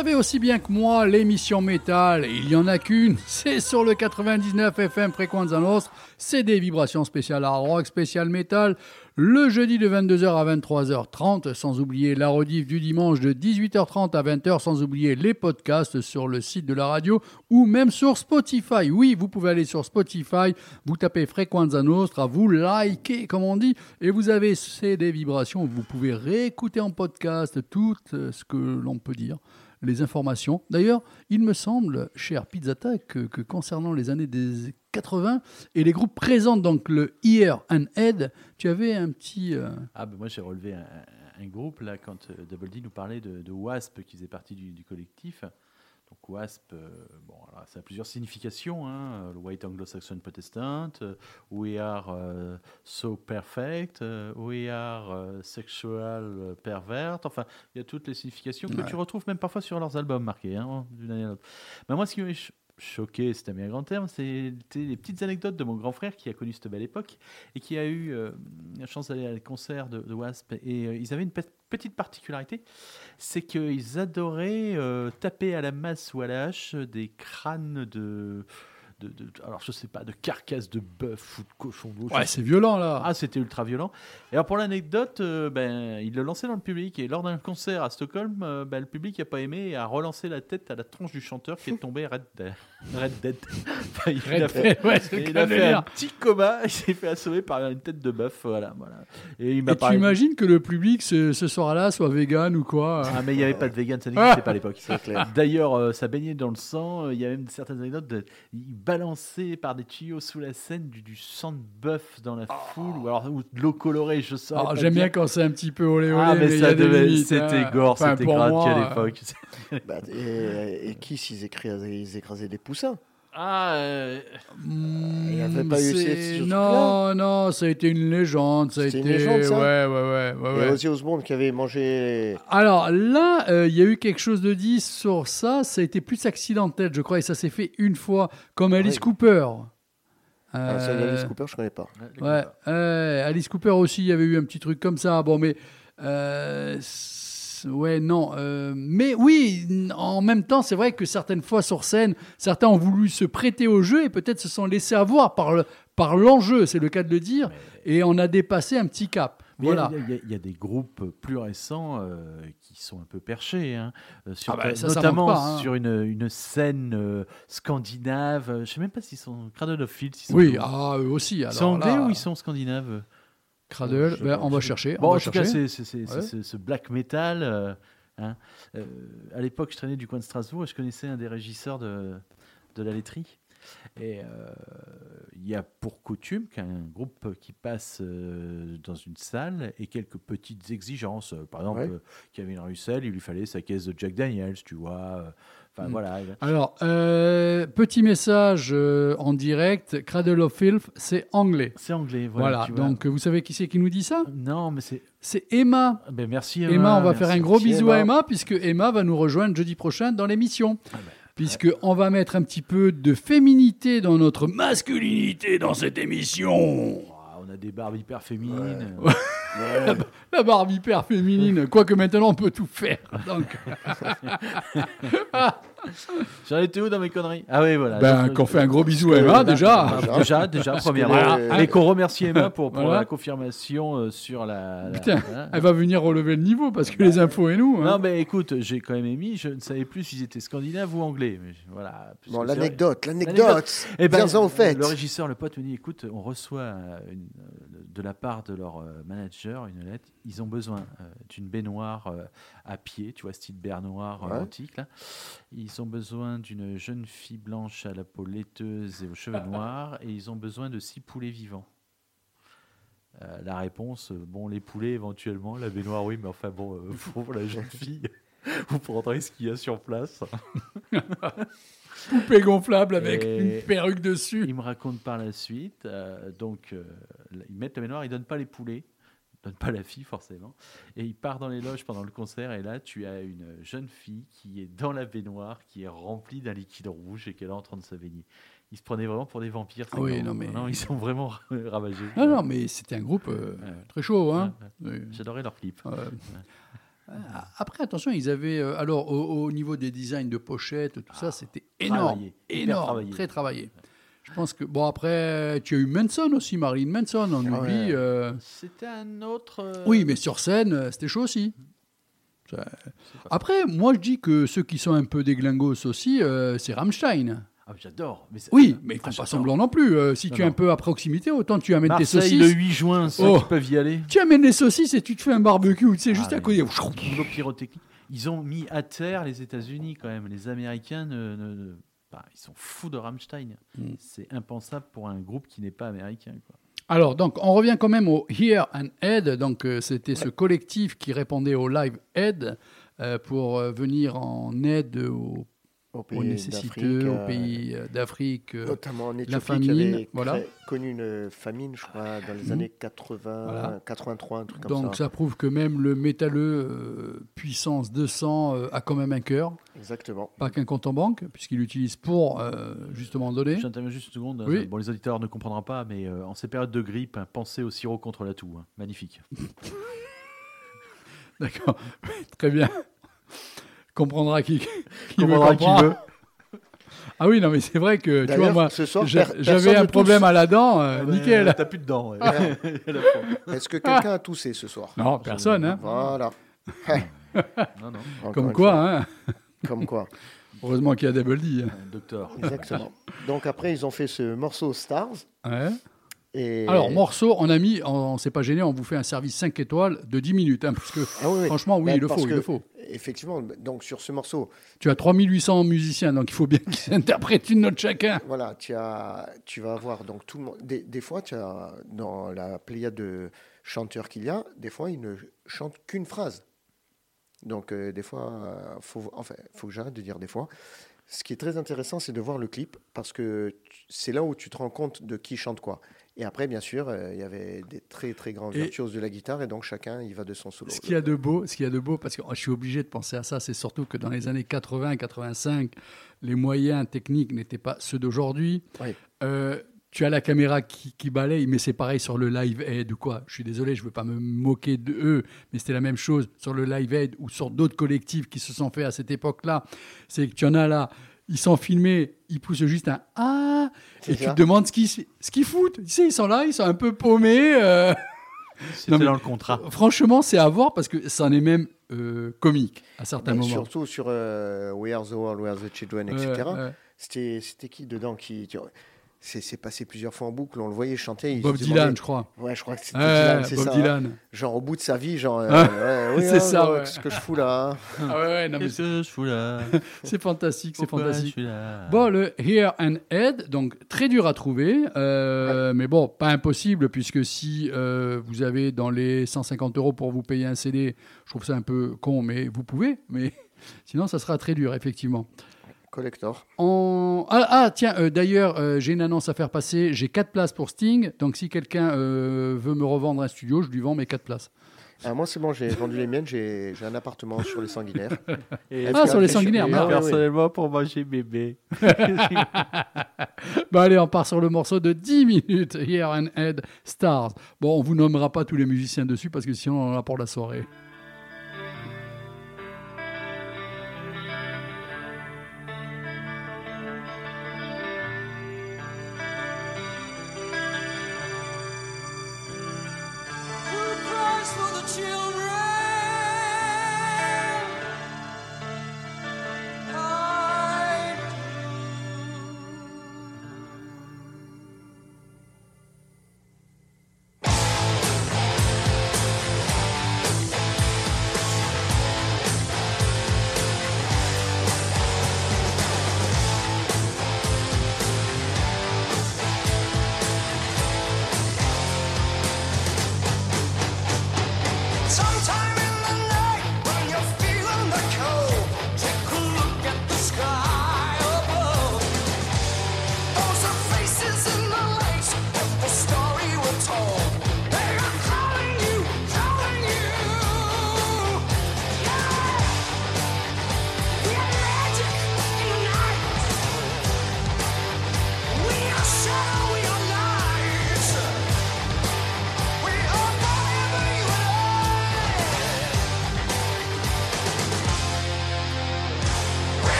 Savez aussi bien que moi, l'émission métal, il y en a qu'une, c'est sur le 99 FM Nostra, c'est des vibrations spéciales hard rock, spécial métal, le jeudi de 22h à 23h30, sans oublier la rediff du dimanche de 18h30 à 20h, sans oublier les podcasts sur le site de la radio ou même sur Spotify. Oui, vous pouvez aller sur Spotify, vous tapez Frequenza Nostra, vous likez, comme on dit, et vous avez ces vibrations. Vous pouvez réécouter en podcast tout euh, ce que l'on peut dire les informations. D'ailleurs, il me semble, cher Pizzata, que, concernant les années des 80 et les groupes présents, donc le Ear and Head, tu avais un petit... euh, Ah, ben moi j'ai relevé un, groupe là quand euh, Double nous parlait de, Wasp qui faisait partie du collectif. Donc Wasp, euh, bon, alors, ça a plusieurs significations. hein, Le White Anglo-Saxon Protestant, euh, We Are euh, So Perfect, We Are Sexual Pervert. Enfin, il y a toutes les significations que Ouais. tu retrouves même parfois sur leurs albums marqués hein, d'une année à l'autre. Mais moi, ce qui choqué, c'était un bien grand terme, c'était les petites anecdotes de mon grand frère qui a connu cette belle époque et qui a eu euh, la chance d'aller à des concerts de, Wasp. Et euh, ils avaient une pe- petite particularité, c'est qu'ils adoraient euh, taper à la masse ou à la hache des crânes de... de- de- alors je sais pas, de carcasses de bœuf ou de cochon. je Ouais, c'est violent là. ah, c'était ultra violent. Et alors, pour l'anecdote, euh, ben, il le lançait dans le public. Et lors d'un concert à Stockholm, euh, ben, le public n'a pas aimé et a relancé la tête à la tronche du chanteur qui est tombé red, dead. red dead. Enfin, il Red a fait, ouais, il a de un petit coma. Il s'est fait assommer par une tête de bœuf. Voilà, voilà. Et il m'a Et tu imagines que le public ce, ce soir-là soit vegan ou quoi euh Ah, mais il n'y avait pas de vegan, ça n'existait pas à l'époque. D'ailleurs, euh, ça baignait dans le sang. Il y a même certaines anecdotes. De, il balançait par des tuyaux sous la scène du, du sang de bœuf dans la foule, ou alors ou de l'eau colorée, je sais. Ah, J'aime bien quand c'est un petit peu olé olé. Ah, mais, ça devait. C'était hein. gore, Enfin, c'était pour gratuit à euh, l'époque. Bah, et, et qui s'ils écrasaient, ils écrasaient des poussins? Ah, euh, Il y avait Hmm, pas eu c'est- ces- ce Non, non, ça a été une légende. Ça a été. une légende, ça Ouais, ouais, ouais. ouais, Et ouais. Ozzy Osbourne qui avait mangé. Alors là, euh, il y a eu quelque chose de dit sur ça. Ça a été plus accidentel, je crois, et ça s'est fait une fois, comme Alice Ouais. Cooper. Ah, ça, Euh, Alice Cooper, je connais pas. Ouais, ouais, Alice Cooper aussi, il y avait eu un petit truc comme ça. Bon, mais. Ouais, non. euh, mais oui, en même temps, c'est vrai que certaines fois sur scène, certains ont voulu se prêter au jeu et peut-être se sont laissés avoir par le- par l'enjeu, c'est le cas de le dire, et on a dépassé un petit cap. Il y a- Voilà. il y, y a des groupes plus récents euh, qui sont un peu perchés, hein, euh, sur- Ah bah, ça, notamment pas, hein. sur une, une scène euh, scandinave. Je sais même pas s'ils sont Cradle of. Ils sont, Oui, ah, eux aussi. ils sont anglais là, ou ils sont scandinaves? Cradle, Je- ben, on va chercher. Bon, on en tout cas, c'est Ouais. ce black metal. euh, hein. Euh, à l'époque, je traînais du coin de Strasbourg et je connaissais un des régisseurs de, de la laiterie. Et euh, il y a pour coutume qu'un groupe qui passe euh, dans une salle ait quelques petites exigences. Euh, Par exemple, Ouais. qu'il y avait une Russell, il lui fallait sa caisse de Jack Daniels, tu vois. Enfin, Mm. voilà. Alors, euh, petit message en direct Cradle of Filth, c'est anglais. C'est anglais, voilà. Voilà, tu vois. donc vous savez qui c'est qui nous dit ça? Non, mais c'est. C'est Emma. Ben, merci. Emma, on va faire un gros bisou à Emma. Emma, puisque Emma va nous rejoindre jeudi prochain dans l'émission. Ah ben, Puisque on va mettre un petit peu de féminité dans notre masculinité dans cette émission. Ah, On a des barbes hyper féminines. Ouais. La barbe hyper féminine, quoique maintenant on peut tout faire. Donc, J'en étais où dans mes conneries? Ah oui, voilà. ben, qu'on fait un gros bisou à Emma déjà. Ah, déjà, déjà, premièrement. Voilà. Et qu'on remercie Emma pour, pour Voilà. la confirmation euh, sur la. la- Putain, hein. elle va venir relever le niveau parce que les infos et nous. hein. Non, mais écoute, j'ai quand même émis, je ne savais plus s'ils étaient scandinaves ou anglais. Mais voilà. Bon, l'anecdote, L'anecdote. Eh ben, Viens-en au fait. Le régisseur, le pote, me dit écoute, on reçoit euh, une- euh, de la part de leur euh, manager une lettre. Ils ont besoin euh, d'une baignoire euh, à pied, tu vois, style euh, Ouais. antique. Là. Ils ont besoin d'une jeune fille blanche à la peau laiteuse et aux cheveux noirs. Et ils ont besoin de six poulets vivants. Euh, la réponse, bon, les poulets éventuellement, la baignoire, oui, mais enfin bon, pour la jeune fille, vous prendrez ce qu'il y a sur place. Poupée gonflable avec Et- une perruque dessus. Il me raconte par la suite, euh, donc euh, ils mettent la baignoire, ils donnent pas les poulets, ils donnent pas la fille forcément, et il part dans les loges pendant le concert, et là tu as une jeune fille qui est dans la baignoire, qui est remplie d'un liquide rouge et qui est là en train de se baigner. Ils se prenaient vraiment pour des vampires. Oui, non, mais- ils sont vraiment ravagés. Non, non, mais c'était un groupe euh, Ouais. très chaud. Hein. Ouais, Oui. J'adorais leur clip. Euh, Après, attention, ils avaient. euh, alors, au, au niveau des designs de pochettes, tout ça, c'était énorme. Énorme, travaillé. très travaillé. Je pense que. Bon, après, tu as eu Manson aussi, Marilyn Manson, on Ah oublie. ouais. euh, C'était un autre. euh, Oui, mais sur scène, c'était chaud aussi. Après, moi, je dis que ceux qui sont un peu des glingos aussi, euh, c'est Rammstein. Ah, J'adore. mais Oui, mais ils font Ah, pas semblant non plus. Euh, si Non, tu es un peu à proximité, autant tu amènes tes Marseille saucisses. le 8 juin, ceux Oh. qui peuvent y aller. Tu amènes les saucisses et tu te fais un barbecue, tu sais, juste Ah, à côté. Niveau pyrotechnique. Ils ont mis à terre les États-Unis quand même. Les Américains, ne, ne- ne- bah, ils sont fous de Rammstein. Mm. C'est impensable pour un groupe qui n'est pas américain. quoi. Alors, donc, on revient quand même au Here and Aid. Donc, euh, c'était ce collectif qui répondait au Live Aid euh, pour euh, venir en aide aux, Au aux pays nécessiteux, d'Afrique, aux euh, pays euh, d'Afrique. euh, Notamment en Éthiopie, famine, qui avait voilà. connu une famine, je crois, dans les Mhm. années 80, Voilà. 83, un truc comme donc, ça. ça prouve que même le métalleux euh, puissance 200 euh, a quand même un cœur, Exactement. pas qu'un compte en banque, puisqu'il l'utilise pour euh, justement donner. J'interviens juste une seconde. Oui. Bon, les auditeurs ne comprendront pas, mais euh, en ces périodes de grippe, hein, pensez au sirop contre la toux. hein. Magnifique. D'accord, très bien. Comprendra qui, qui Comprendra veut qui veut. Ah oui, non, mais c'est vrai que, tu vois, moi, j'avais un problème tousse. à la dent, euh, Ah nickel. T'as plus de dents. ouais. Fois. Est-ce que quelqu'un a toussé ce soir? Non, personne, hein. Voilà. non, non. Encore Comme quoi, hein. Comme quoi. Heureusement qu'il y a Double D. hein. Euh, Docteur. Exactement. Donc après, ils ont fait ce morceau Stars. Ouais. Et... Alors, morceau, on a mis, on, on s'est pas gêné, on vous fait un service 5 étoiles de 10 minutes. Hein, parce que, Ah oui, franchement, oui, Ben, il le faut, il le faut. Effectivement, donc sur ce morceau, Tu as 3800 musiciens, donc il faut bien qu'ils interprètent une note chacun. voilà, tu, as, tu vas avoir donc tout le monde. Des, des fois, tu as dans la pléiade de chanteurs qu'il y a, des fois, ils ne chantent qu'une phrase. Donc, euh, des fois, euh, faut, enfin, faut que j'arrête de dire des fois. Ce qui est très intéressant, c'est de voir le clip parce que c'est là où tu te rends compte de qui chante quoi. Et après, bien sûr, euh, il y avait des très très grands virtuoses de la guitare et donc chacun il va de son solo. Ce qu'il y a de beau, ce qu'il y a de beau, parce que oh, je suis obligé de penser à ça, c'est surtout que dans les années 80-85, les moyens techniques n'étaient pas ceux d'aujourd'hui. Oui. Euh, tu as la caméra qui, qui balaye, mais c'est pareil sur le Live Aid ou quoi. Je suis désolé, je ne veux pas me moquer de eux, mais c'était la même chose sur le Live Aid ou sur d'autres collectifs qui se sont faits à cette époque-là. C'est que tu en as là, ils sont filmés, ils poussent juste un Ah et tu te demandes ce qu'ils ce qu'ils foutent. Tu sais, ils sont là, ils sont un peu paumés. euh. C'était Non, mais- dans le contrat. Franchement, c'est à voir parce que ça en est même euh, comique à certains Et moments. surtout sur euh, We Are the World, We Are the Children, etc. C'était, c'était qui dedans qui, qui- c'est, passé plusieurs fois en boucle, on le voyait chanter. Bob Dylan, je crois. Ouais, je crois que c'était Ouais, Dylan, c'est Bob ça. hein. Dylan. Genre au bout de sa vie, genre. euh, ouais, oui, c'est hein, ça, ouais, ouais. Qu'est-ce que je fous là hein Ah ouais, ouais, non, mais Qu'est-ce que je fous là c'est fantastique, c'est fantastique. je suis là Bon, le Here and Head, donc très dur à trouver, euh, mais bon, pas impossible, puisque si euh, vous avez dans les 150 euros pour vous payer un CD, je trouve ça un peu con, mais vous pouvez, mais sinon ça sera très dur, effectivement. Collector. En- Ah, ah, tiens, euh, d'ailleurs, euh, j'ai une annonce à faire passer, j'ai 4 places pour Sting, donc si quelqu'un euh, veut me revendre un studio, je lui vends mes 4 places. Ah, moi, c'est bon, j'ai vendu les miennes, j'ai, j'ai un appartement sur les sanguinaires. Et Ah, sur les sanguinaires, et- bah, ah, personnellement, pour manger bébé. Bah allez, on part sur le morceau de 10 minutes, Here and Head Stars. Bon, on vous nommera pas tous les musiciens dessus parce que sinon on en a pour la soirée.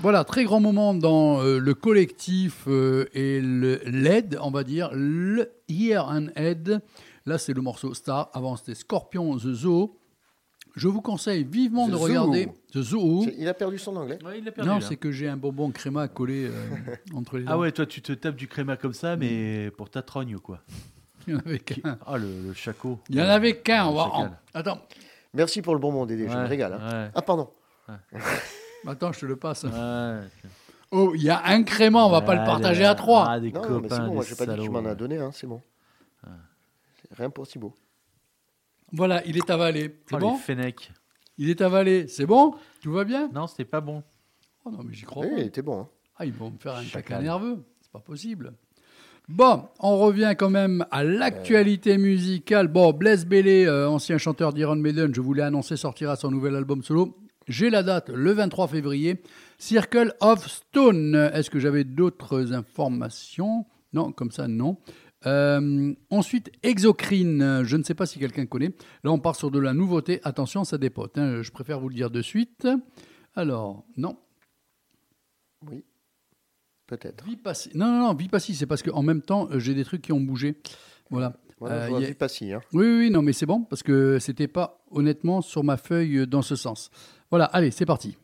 Voilà, très grand moment dans euh, le collectif euh, et le LED, on va dire, le Here and Head. Là, c'est le morceau Star. Avant, c'était Scorpion The Zoo. Je vous conseille vivement The de Zoo. regarder The Zoo. Il a perdu son anglais. Ouais, il l'a perdu. Non, c'est que j'ai un bonbon créma collé euh, entre les dents. Ah ouais, toi, tu te tapes du créma comme ça, mais pour ta trogne, quoi. Il y en avait qu'un. Ah, le, le chaco. Il y en avait qu'un. on va-. Attends, Merci pour le bonbon, Dédé. Je me régale. hein. ouais. Ah, pardon. attends, je te le passe. Ouais. Oh, il y a un crément, on va pas le partager à trois. Ah, des Non, copains, mais c'est bon. Moi, j'ai pas dit que tu m'en as donné. Hein, c'est bon. C'est Rien pour Thibaut. Voilà, il est avalé. C'est Oh, bon les fennecs. Il est avalé. C'est bon Tout va bien Non, c'était pas bon. Oh non, mais j'y crois Oui, pas. il était bon. hein. Ah, ils vont me faire un caca nerveux. C'est pas possible. Bon, on revient quand même à l'actualité musicale. Bon, Blaise Bellé, euh, ancien chanteur d'Iron Maiden, je voulais annoncer, sortira son nouvel album solo. J'ai la date, le 23 février. Circle of Stone. Est-ce que j'avais d'autres informations? Non, comme ça, non. Euh, ensuite, Exocrine. Je ne sais pas si quelqu'un connaît. Là, on part sur de la nouveauté. Attention, ça dépote. hein. Je préfère vous le dire de suite. Alors, non. Oui. Peut-être. Non, non, non, vie passée, c'est parce qu'en même temps, j'ai des trucs qui ont bougé. Voilà. Voilà, Euh, y a- Vipassi, hein. Oui, oui, non, mais c'est bon, parce que c'était pas honnêtement sur ma feuille dans ce sens. Voilà, allez, c'est parti.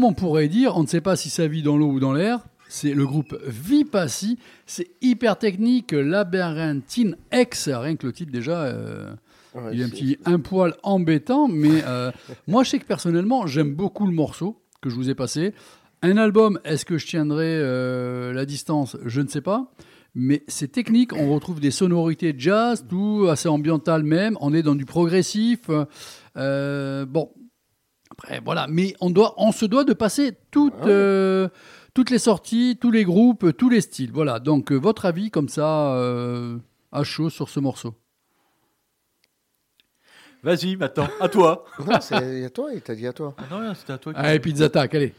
Comme on pourrait dire, on ne sait pas si ça vit dans l'eau ou dans l'air. C'est le groupe Vipassi. C'est hyper technique. Labyrinthine X. Rien que le titre déjà. euh, Ouais, il est un c'est- petit un poil embêtant, mais euh, moi je sais que personnellement j'aime beaucoup le morceau que je vous ai passé. Un album, est-ce que je tiendrai euh, la distance? Je ne sais pas. Mais c'est technique, on retrouve des sonorités jazz, tout assez ambiental même. On est dans du progressif. Euh, bon, après voilà, mais on doit, on se doit de passer toutes, Ah ouais. euh, toutes les sorties, tous les groupes, tous les styles. Voilà. Donc euh, votre avis comme ça euh, à chaud sur ce morceau. Vas-y, maintenant, à toi. Non, c'est à toi, il t'a dit à toi. non, non, c'était à toi. qui- Allez, Pizza Attack, allez.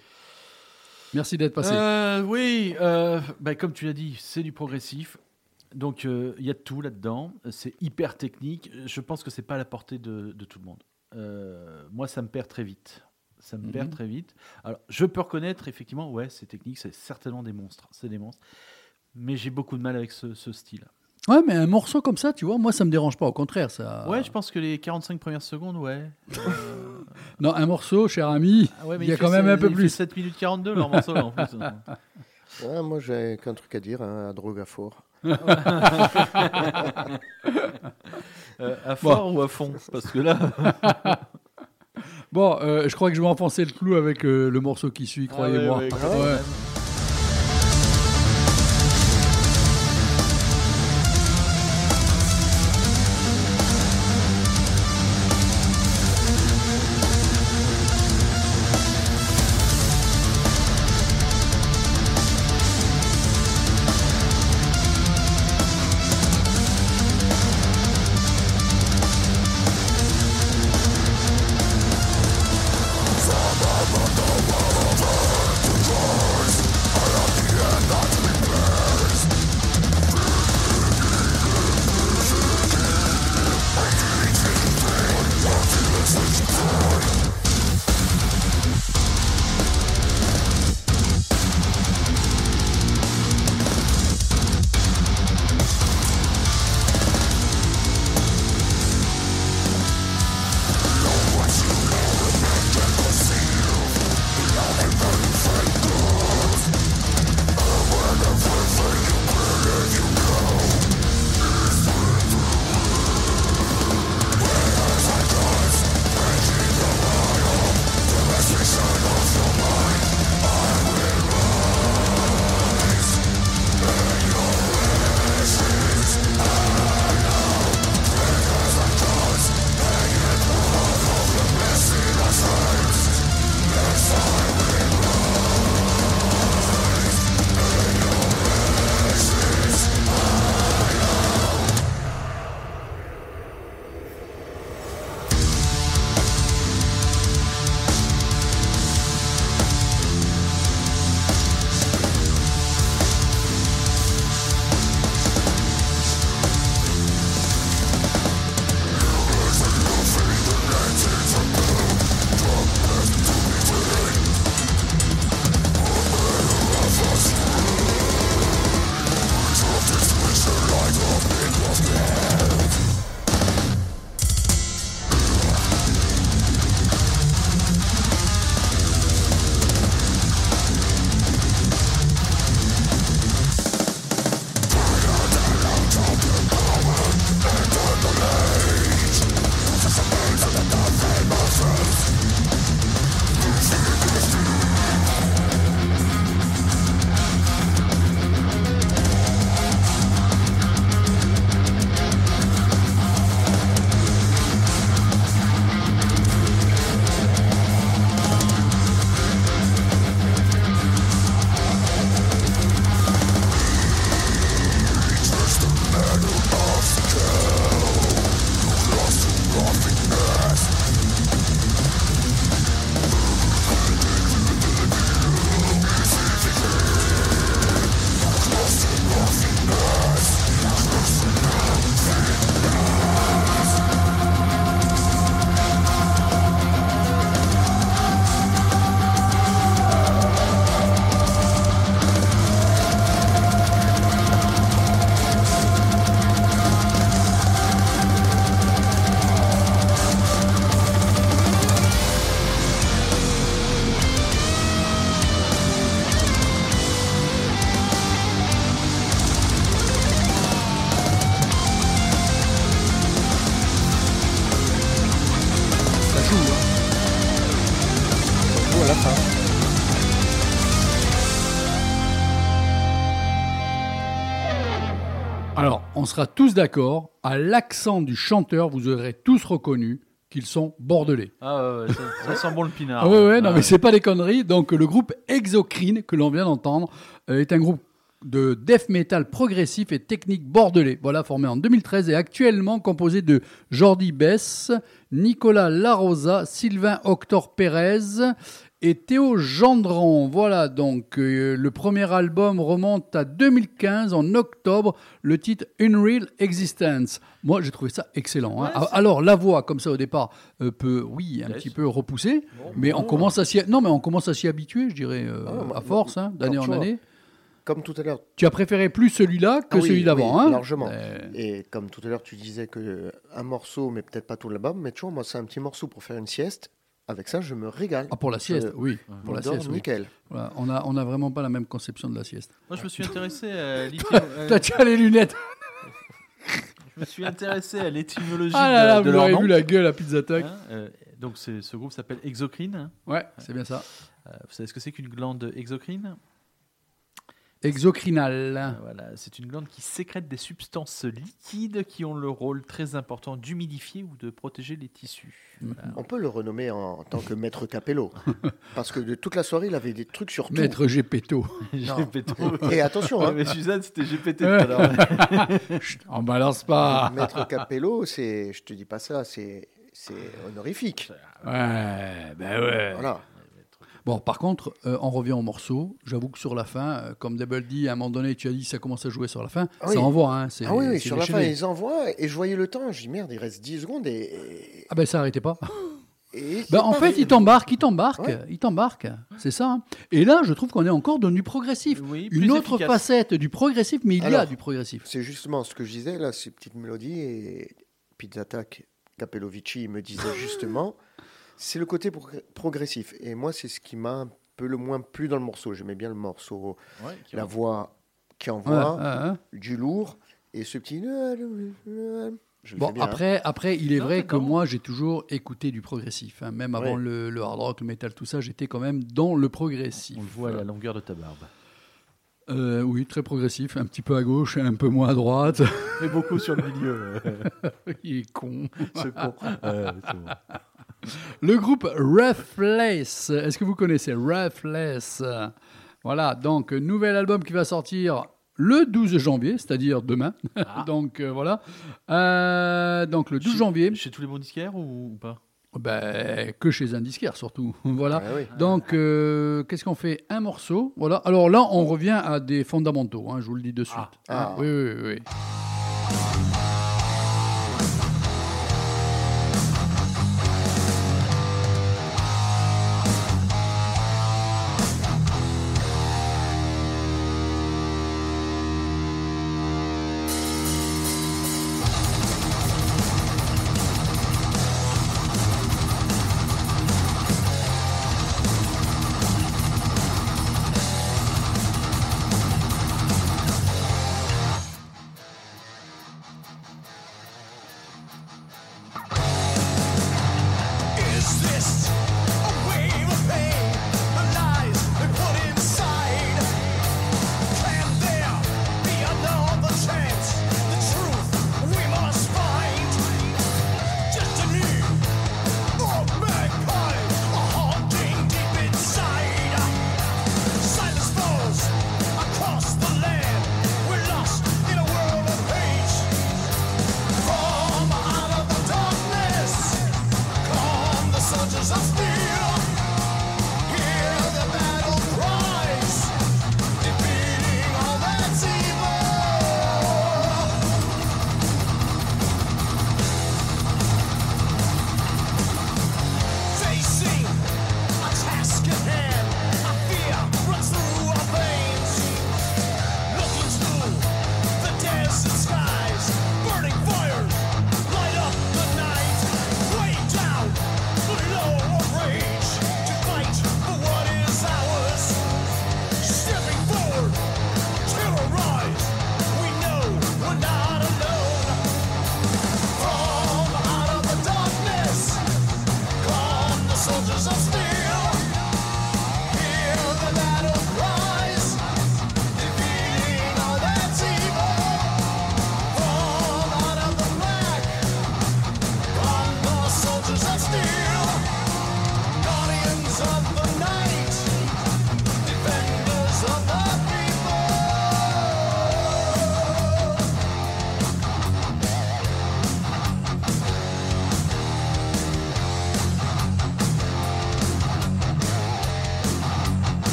Merci d'être passé. Euh, oui, euh, bah, comme tu l'as dit, c'est du progressif. Donc euh, il y a tout là-dedans. C'est hyper technique. Je pense que c'est pas à la portée de, de tout le monde. Euh, moi, ça me perd très vite. Ça me perd Mhm. très vite. Alors, je peux reconnaître effectivement, ouais, c'est technique, c'est certainement des monstres, c'est des monstres. Mais j'ai beaucoup de mal avec ce, ce style. Ouais, mais un morceau comme ça, tu vois, moi ça me dérange pas, au contraire. Ça... Ouais, je pense que les 45 premières secondes, ouais. Non, un morceau, cher ami, Ah ouais, mais il y a quand même un peu il fait plus. 7 minutes 42 leur morceau là, en plus. Ouais, moi, j'ai qu'un truc à dire, hein, à Drogaphore. Euh, à fort ou à fond Parce que là. Bon, euh, je crois que je vais enfoncer le clou avec euh, le morceau qui suit, croyez-moi. ouais, Ah ouais Ouais. Sera tous d'accord, à l'accent du chanteur, vous aurez tous reconnu qu'ils sont bordelais. Ah ouais, ouais, ça, ça sent bon le pinard. Ah ouais, ouais, non, Ah mais c'est pas des conneries. Donc, le groupe Exocrine, que l'on vient d'entendre, euh, est un groupe de death metal progressif et technique bordelais. Voilà, formé en 2013 et actuellement composé de Jordi Bess, Nicolas Larosa, Sylvain Octor Pérez et Théo Gendron. Voilà, donc euh, le premier album remonte à 2015, en octobre, le titre Unreal Existence. Moi, j'ai trouvé ça excellent. hein. Ouais, Alors, la voix, comme ça au départ, euh, peut, oui, un Yes. petit peu repousser, Bon, mais on commence à s'y, non, mais on commence à s'y habituer, je dirais, euh, Ah, moi- à force, hein, d'année en année. Comme tout à l'heure, Tu as préféré plus celui-là que Ah oui, celui d'avant, oui, hein largement. Et comme tout à l'heure tu disais que un morceau, mais peut-être pas tout l'album, mais tu vois, moi c'est un petit morceau pour faire une sieste. Avec ça, je me régale. Ah, pour la sieste, Je- oui. Pour la sieste, oui. Voilà, on n'a on a vraiment pas la même conception de la sieste. Moi, je me suis intéressé à euh, Toi, tu as les lunettes. je me suis intéressé à l'étymologie Ah là là, de, de vous leur nom. vu la gueule à Pizza Tuck. Hein, euh, donc, ce groupe s'appelle Exocrine. hein. Ouais, c'est bien ça. Euh, vous savez ce que c'est qu'une glande exocrine? Exocrinal. Euh, Voilà, c'est une glande qui sécrète des substances liquides qui ont le rôle très important d'humidifier ou de protéger les tissus. Voilà. On peut le renommer en, en tant que maître Capello. parce que de toute la soirée, il avait des trucs sur tout. Maître Gepetto. Et attention, hein, mais Suzanne, c'était. Chut, on balance pas. maître Capello, c'est, je te dis pas ça, c'est, c'est honorifique. Ouais, ben ouais. Voilà. Bon, par contre, euh, on revient au morceau. J'avoue que sur la fin, euh, comme Double D, à un moment donné, tu as dit ça commence à jouer sur la fin. Ah oui. Ça envoie, hein. c'est- Ah oui, sur la fin, ils envoient et je voyais le temps. Je dis merde, il reste 10 secondes et. Ah ben ça arrêtait pas. et Ben, en fait, il t'embarque, il t'embarque, Ouais. il t'embarque. C'est ça. hein. Et là, je trouve qu'on est encore dans du progressif. Oui, Une autre efficace. facette du progressif, mais il y a du progressif. C'est justement ce que je disais, là, ces petites mélodies. Et Pizza Attack, Capellovici me disait justement, c'est le côté progr- progressif. Et moi, c'est ce qui m'a un peu le moins plu dans le morceau. J'aimais bien le morceau, Ouais, qui la voix qui envoie, ouais, ouais. du lourd, et ce petit. Je Bon, hein. après, après, il est Non, vrai que bon. moi, j'ai toujours écouté du progressif. hein. Même avant Ouais. le, le hard rock, le metal, tout ça, j'étais quand même dans le progressif. On le voit à la longueur de ta barbe. Euh, oui, très progressif. Un petit peu à gauche et un peu moins à droite. Et beaucoup sur le milieu. il est con. ce con. Euh, c'est bon. Le groupe Roughless, est-ce que vous connaissez Roughless Voilà, donc nouvel album qui va sortir le 12 janvier, c'est-à-dire demain. donc euh, voilà. Euh, donc le 12 Chez- janvier, Chez tous les bons disquaires ou, ou pas? Ben, que chez un disquaire surtout. voilà. Ah oui. Donc, euh, qu'est-ce qu'on fait? Un morceau. Voilà. Alors là, on revient à des fondamentaux, hein, je vous le dis de suite. Ah. Oui, oui, oui. oui.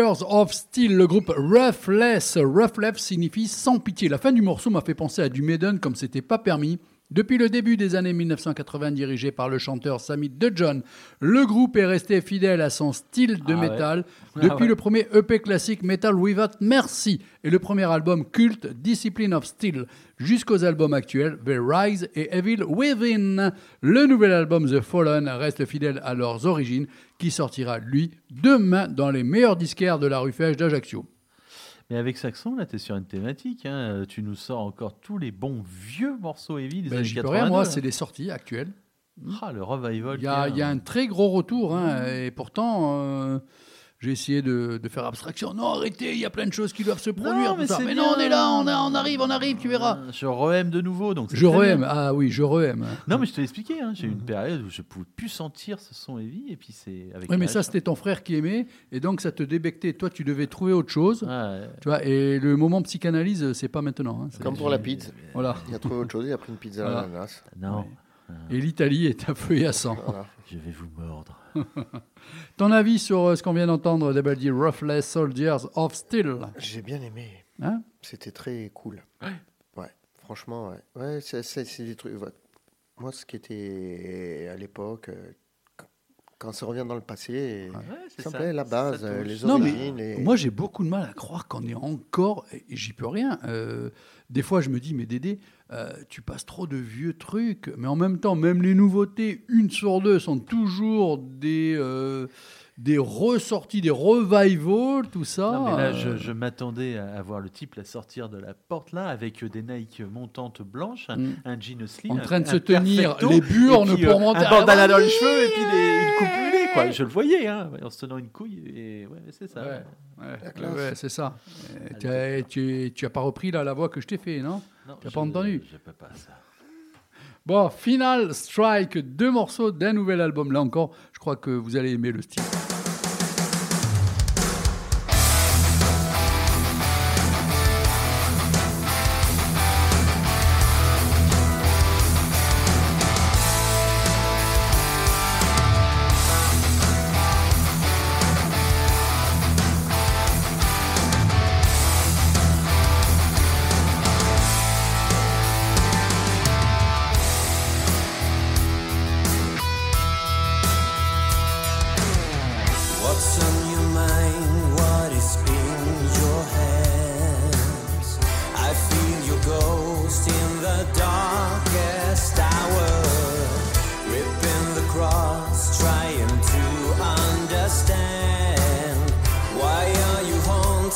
Of Steel, le groupe Roughless. Roughless signifie sans pitié. La fin du morceau m'a fait penser à du Maiden comme c'était pas permis. Depuis le début des années 1980, dirigé par le chanteur Sammy DeJohn, le groupe est resté fidèle à son style de Ah ouais. métal Ah depuis ouais. le premier EP classique Metal Without Mercy et le premier album culte Discipline of Steel jusqu'aux albums actuels The Rise et Evil Within. Le nouvel album The Fallen reste fidèle à leurs origines qui sortira, lui, demain dans les meilleurs disquaires de la rue Fèche d'Ajaccio. Mais avec Saxon, là, tu es sur une thématique. hein. Euh, Tu nous sors encore tous les bons vieux morceaux heavy des Ben, années J'y peux 82. rien, moi, hein. c'est les sorties actuelles. Ah, le revival. Il y a, qu'il il y a un très gros retour, hein, et pourtant, euh, j'ai essayé de, de faire abstraction. Non, arrêtez, il y a plein de choses qui doivent se produire. mais tout ça. c'est mais non, on est là, on, a- on arrive, on arrive, tu verras. Euh, Je re-aime de nouveau. Donc Je re-aime, ah oui, je re-aime. Non, mais je te l'ai expliqué. hein, J'ai eu une période où je pouvais plus sentir ce son heavy. Et puis c'est avec Oui, mais ça, c'était ton frère qui aimait, et donc ça te débectait. Toi, tu devais trouver autre chose. Ouais. Tu vois, et le moment psychanalyse, c'est pas maintenant. hein, Comme pour la pizza. Voilà. Il a trouvé autre chose, il a pris une pizza à Voilà. l'ananas. Non, Et l'Italie est à feu et à sang. Voilà. je vais vous mordre. Ton avis sur euh, ce qu'on vient d'entendre, Double D, Roughless Soldiers of Steel J'ai bien aimé. Hein? C'était très cool. Ouais. Franchement, ouais. Ouais, c'est, c'est- c'est des trucs. ouais. Moi, ce qui était à l'époque, euh, quand ça revient dans le passé, c'est ça plaît, la base, les Non, mais origines. Moi, j'ai beaucoup de mal à croire qu'on est encore. Et j'y peux rien. euh, des fois, je me dis, mais Dédé, euh, tu passes trop de vieux trucs. Mais en même temps, même les nouveautés, une sur deux, sont toujours des, euh, des ressorties, des revivals, tout ça. Non, mais là, euh, je, je m'attendais à, voir le type la sortir de la porte là avec euh, des Nike montantes blanches, un, Mm. un jean slim, En un- train de un se tenir perfecto, les burnes puis, pour euh, monter un la bandana dans les cheveux et puis des- une coupe mulet, quoi. Je le voyais, hein, en se tenant une couille. Et ouais, c'est ça. Ouais, ouais, classe. ouais, c'est ça. Ah, tu, as, tu, tu as pas repris là, la voix que je t'ai fait, non? Non, T'as je- pas entendu? Je peux pas ça. Bon, Final Strike, deux morceaux d'un nouvel album. Là encore, je crois que vous allez aimer le style.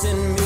in me.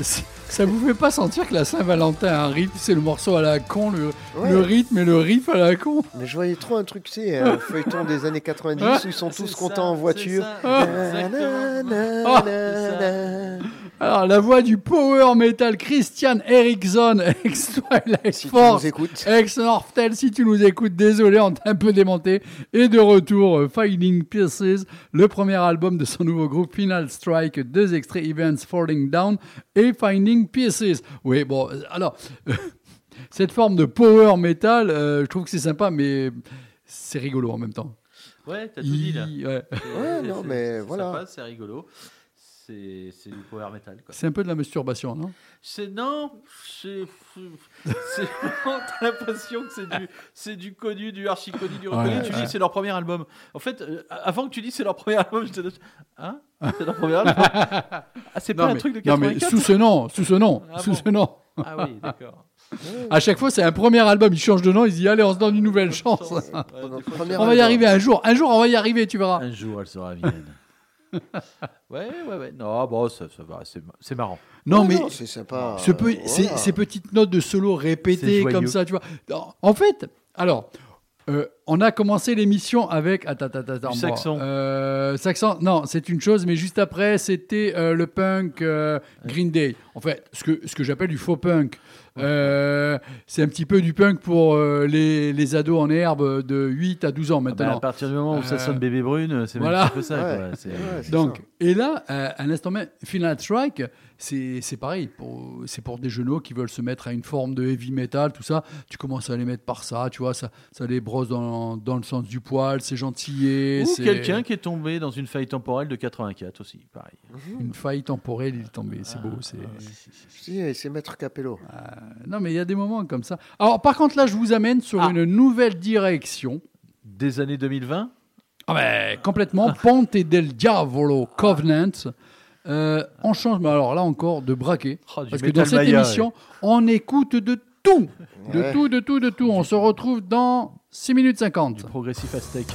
Ça, vous fait pas sentir que la Saint-Valentin a un rythme, c'est le morceau à la con, le, Ouais. le rythme et le riff à la con. Mais je voyais trop un truc, tu sais, un feuilleton des années 90 où ils sont tous C'est contents ça, en voiture. c'est ça, Ah. Alors, la voix du power metal Christian Eriksson, ex-Twilight Si tu Force, nous écoutes. ex-Northtel, si tu nous écoutes, désolé, on t'a un peu démonté. Et de retour, euh, Finding Pieces, le premier album de son nouveau groupe Final Strike, deux extraits Events Falling Down et Finding Pieces. Oui, bon, euh, alors, cette forme de power metal, euh, je trouve que c'est sympa, mais c'est rigolo en même temps. Ouais, t'as tout dit là. Ouais. Ouais, non, mais c'est voilà. sympa, C'est rigolo. C'est du power metal. C'est un peu de la masturbation, non? C'est non, c'est t'as l'impression que c'est du c'est du connu, du archi connu, du reconnu. Ouais, tu ouais. dis c'est leur premier album. En fait, euh, avant que tu dis c'est leur premier album, je te dis hein? C'est leur premier album? Ah, c'est pas non, un mais, truc de non, mais 84 sous ce nom, sous ce nom, Ah sous bon? ce nom. Ah oui, d'accord. À chaque fois, c'est un premier album, il change de nom, il se dit allez, on se donne une nouvelle chance. Ouais, On va y arriver un jour. Un jour, on va y arriver, tu verras. Un jour, elle sera vilaine. ouais, ouais, ouais. Non, bon, ça, ça va, c'est c'est marrant. Non, mais non, c'est sympa. ce peu- ces, petites notes de solo répétées comme ça, tu vois. En fait, alors, euh, on a commencé l'émission avec. Attends, attends, attends. Du saxon. euh, saxon, non, c'est une chose, mais juste après, c'était euh, le punk euh, Green Day. En fait, ce que, ce que j'appelle du faux punk. Euh, c'est un petit peu du punk pour euh, les, les ados en herbe de 8 à 12 ans Ah bah, maintenant. à partir du moment où ça sonne bébé brune, c'est même voilà. un peu ça. Ouais. quoi. C'est- Ouais, c'est Donc, ça. et là, euh, à l'instant même, Final Strike, c'est c'est pareil. pour- C'est pour des genoux qui veulent se mettre à une forme de heavy metal, tout ça. Tu commences à les mettre par ça, tu vois, ça, ça les brosse dans, dans le sens du poil, c'est gentillé. Ou c'est- quelqu'un qui est tombé dans une faille temporelle de 84 aussi, pareil. Une faille temporelle, il est tombé. C'est beau. c'est Si, c'est Maître Capello. Non, mais il y a des moments comme ça. Alors, par contre, là, je vous amène sur Ah. une nouvelle direction. Des années 2020 Ah ben, complètement. Ponte del Diavolo Covenant. Euh, on change, mais alors là encore, de braquet. Oh, Parce que dans cette Maya, émission, on écoute de tout. De Ouais. tout, de tout, de tout. On se retrouve dans 6 minutes 50. Du progressif aztèque.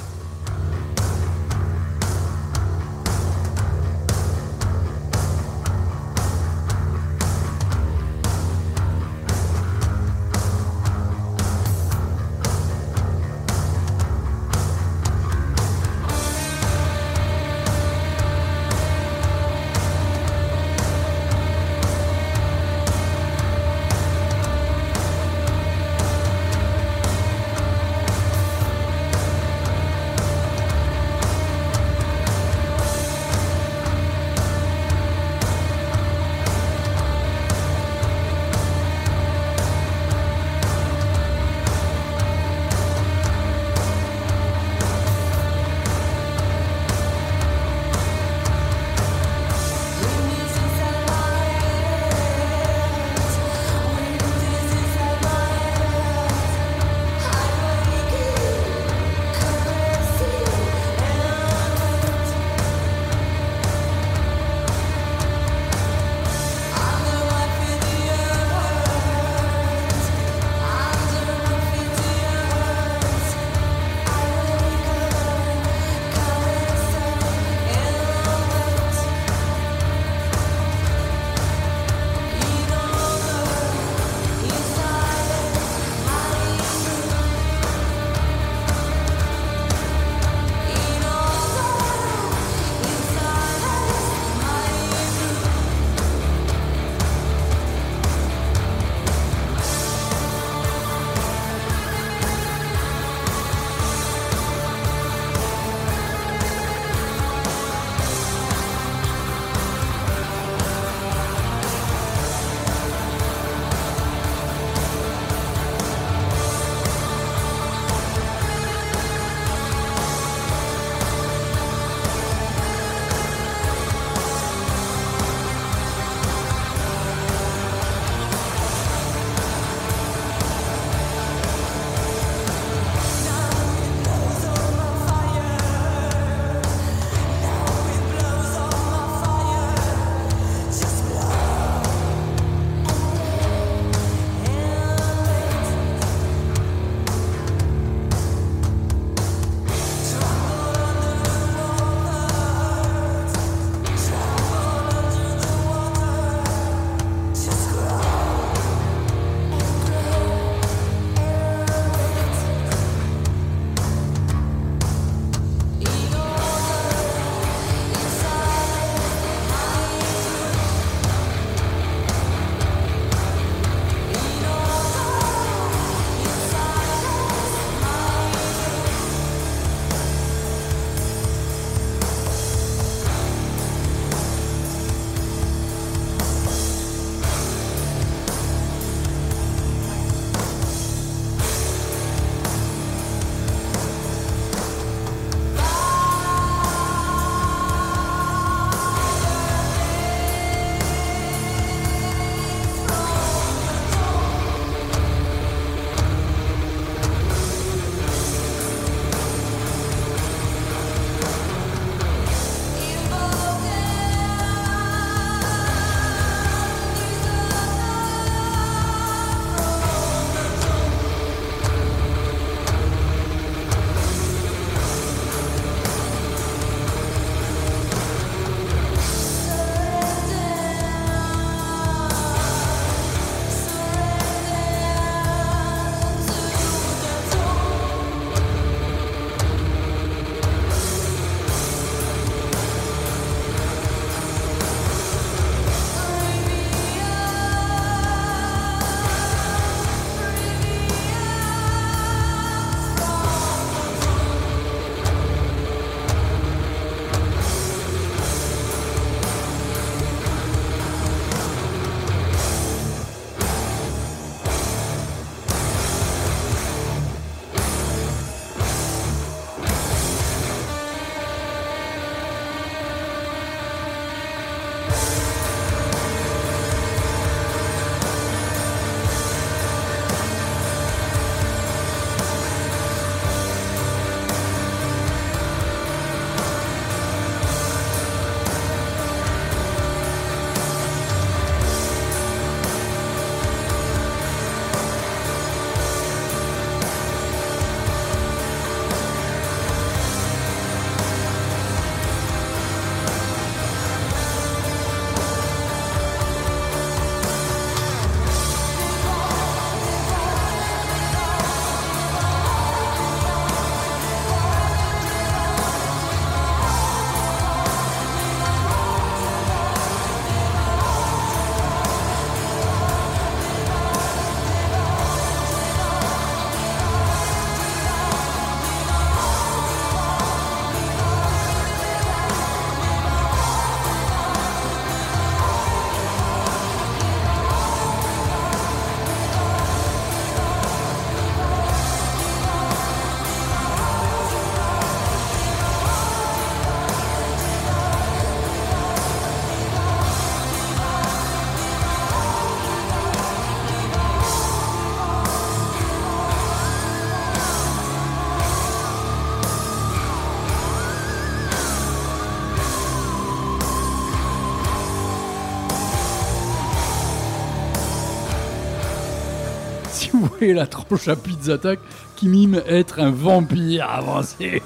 La tronche à Pizza Attack qui mime être un vampire avancé.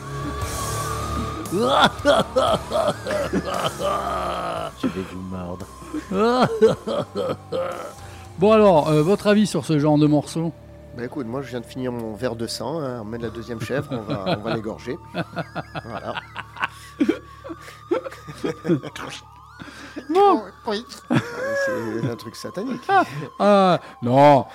Je vais vous mordre. Bon alors, euh, votre avis sur ce genre de morceau Bah écoute, moi je viens de finir mon verre de sang, hein, on met de la deuxième chèvre, on va, on va l'égorger. Voilà. Non C'est un truc satanique. Ah, non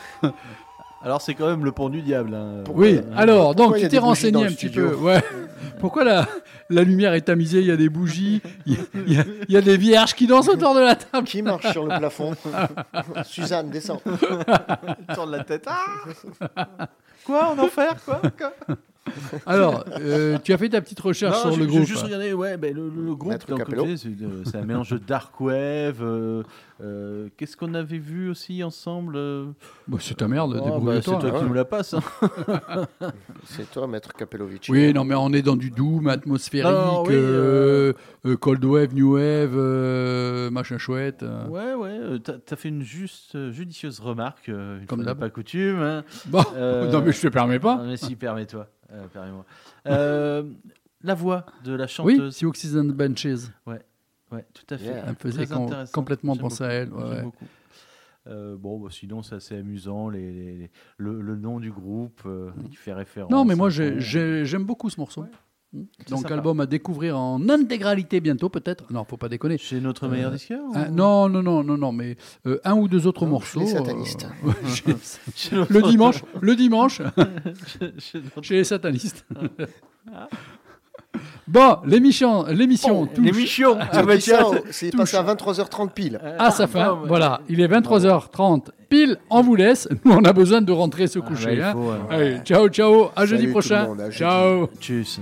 Alors c'est quand même le pont du diable. hein. Oui, Euh, alors, donc tu t'es renseigné un petit peu. Ouais. Pourquoi la, la lumière est tamisée Il y a des bougies, il y a, il y des vierges qui dansent autour de la table? Qui marche sur le plafond? Suzanne, descends. il tourne la tête. Ah quoi en enfer quoi, Quoi? Alors, euh, tu as fait ta petite recherche Non, sur le groupe. juste regardé, ouais, ben, le, le- groupe, c'est un mélange de dark wave. euh, euh, Qu'est-ce qu'on avait vu aussi ensemble Bah, c'est ta merde, oh, bah, débrouille-toi. C'est toi hein. qui nous la passe. hein. C'est toi, maître Kapelovic. Oui, non, mais on est dans du doom atmosphérique, Non, oui, euh, euh, cold wave, new wave, euh, machin chouette. Ouais, ouais, t'as as fait une juste judicieuse remarque, une Comme pas coutume. hein. Bon, Euh, non, mais je te permets pas. Mais si, permets-toi. Euh. Euh, la voix de la Oui, chanteuse. si Oxygen Benches. Ouais, tout à fait. Yeah. Elle me faisait Très com- intéressant. complètement penser à elle. ouais, ouais. beaucoup. Euh, bon, bah, sinon, c'est assez amusant. Les, les- les- le, le nom du groupe euh, qui fait référence. Non, mais moi, j'aime beaucoup ce morceau. Mm. Donc, sympa. album à découvrir en intégralité bientôt, peut-être. Non, faut pas déconner. Chez notre meilleur Euh, disqueur Ah, ou- non, non, non, non, non, mais euh, un ou deux autres Non, morceaux. chez les satanistes. euh, ouais, chez- Chez notre- le dimanche, le dimanche, chez- chez notre- chez les satanistes. bon, l'émission, l'émission touche L'émission Ah, bah, c'est passé à 23h30 pile. à sa fin. Voilà, il est 23h30 pile. On vous laisse. Nous, on a besoin de rentrer se ah, coucher. bah, hein. euh, Allez, ciao, ciao. À jeudi Salut prochain. monde, à jeudi. ciao. Tchuss.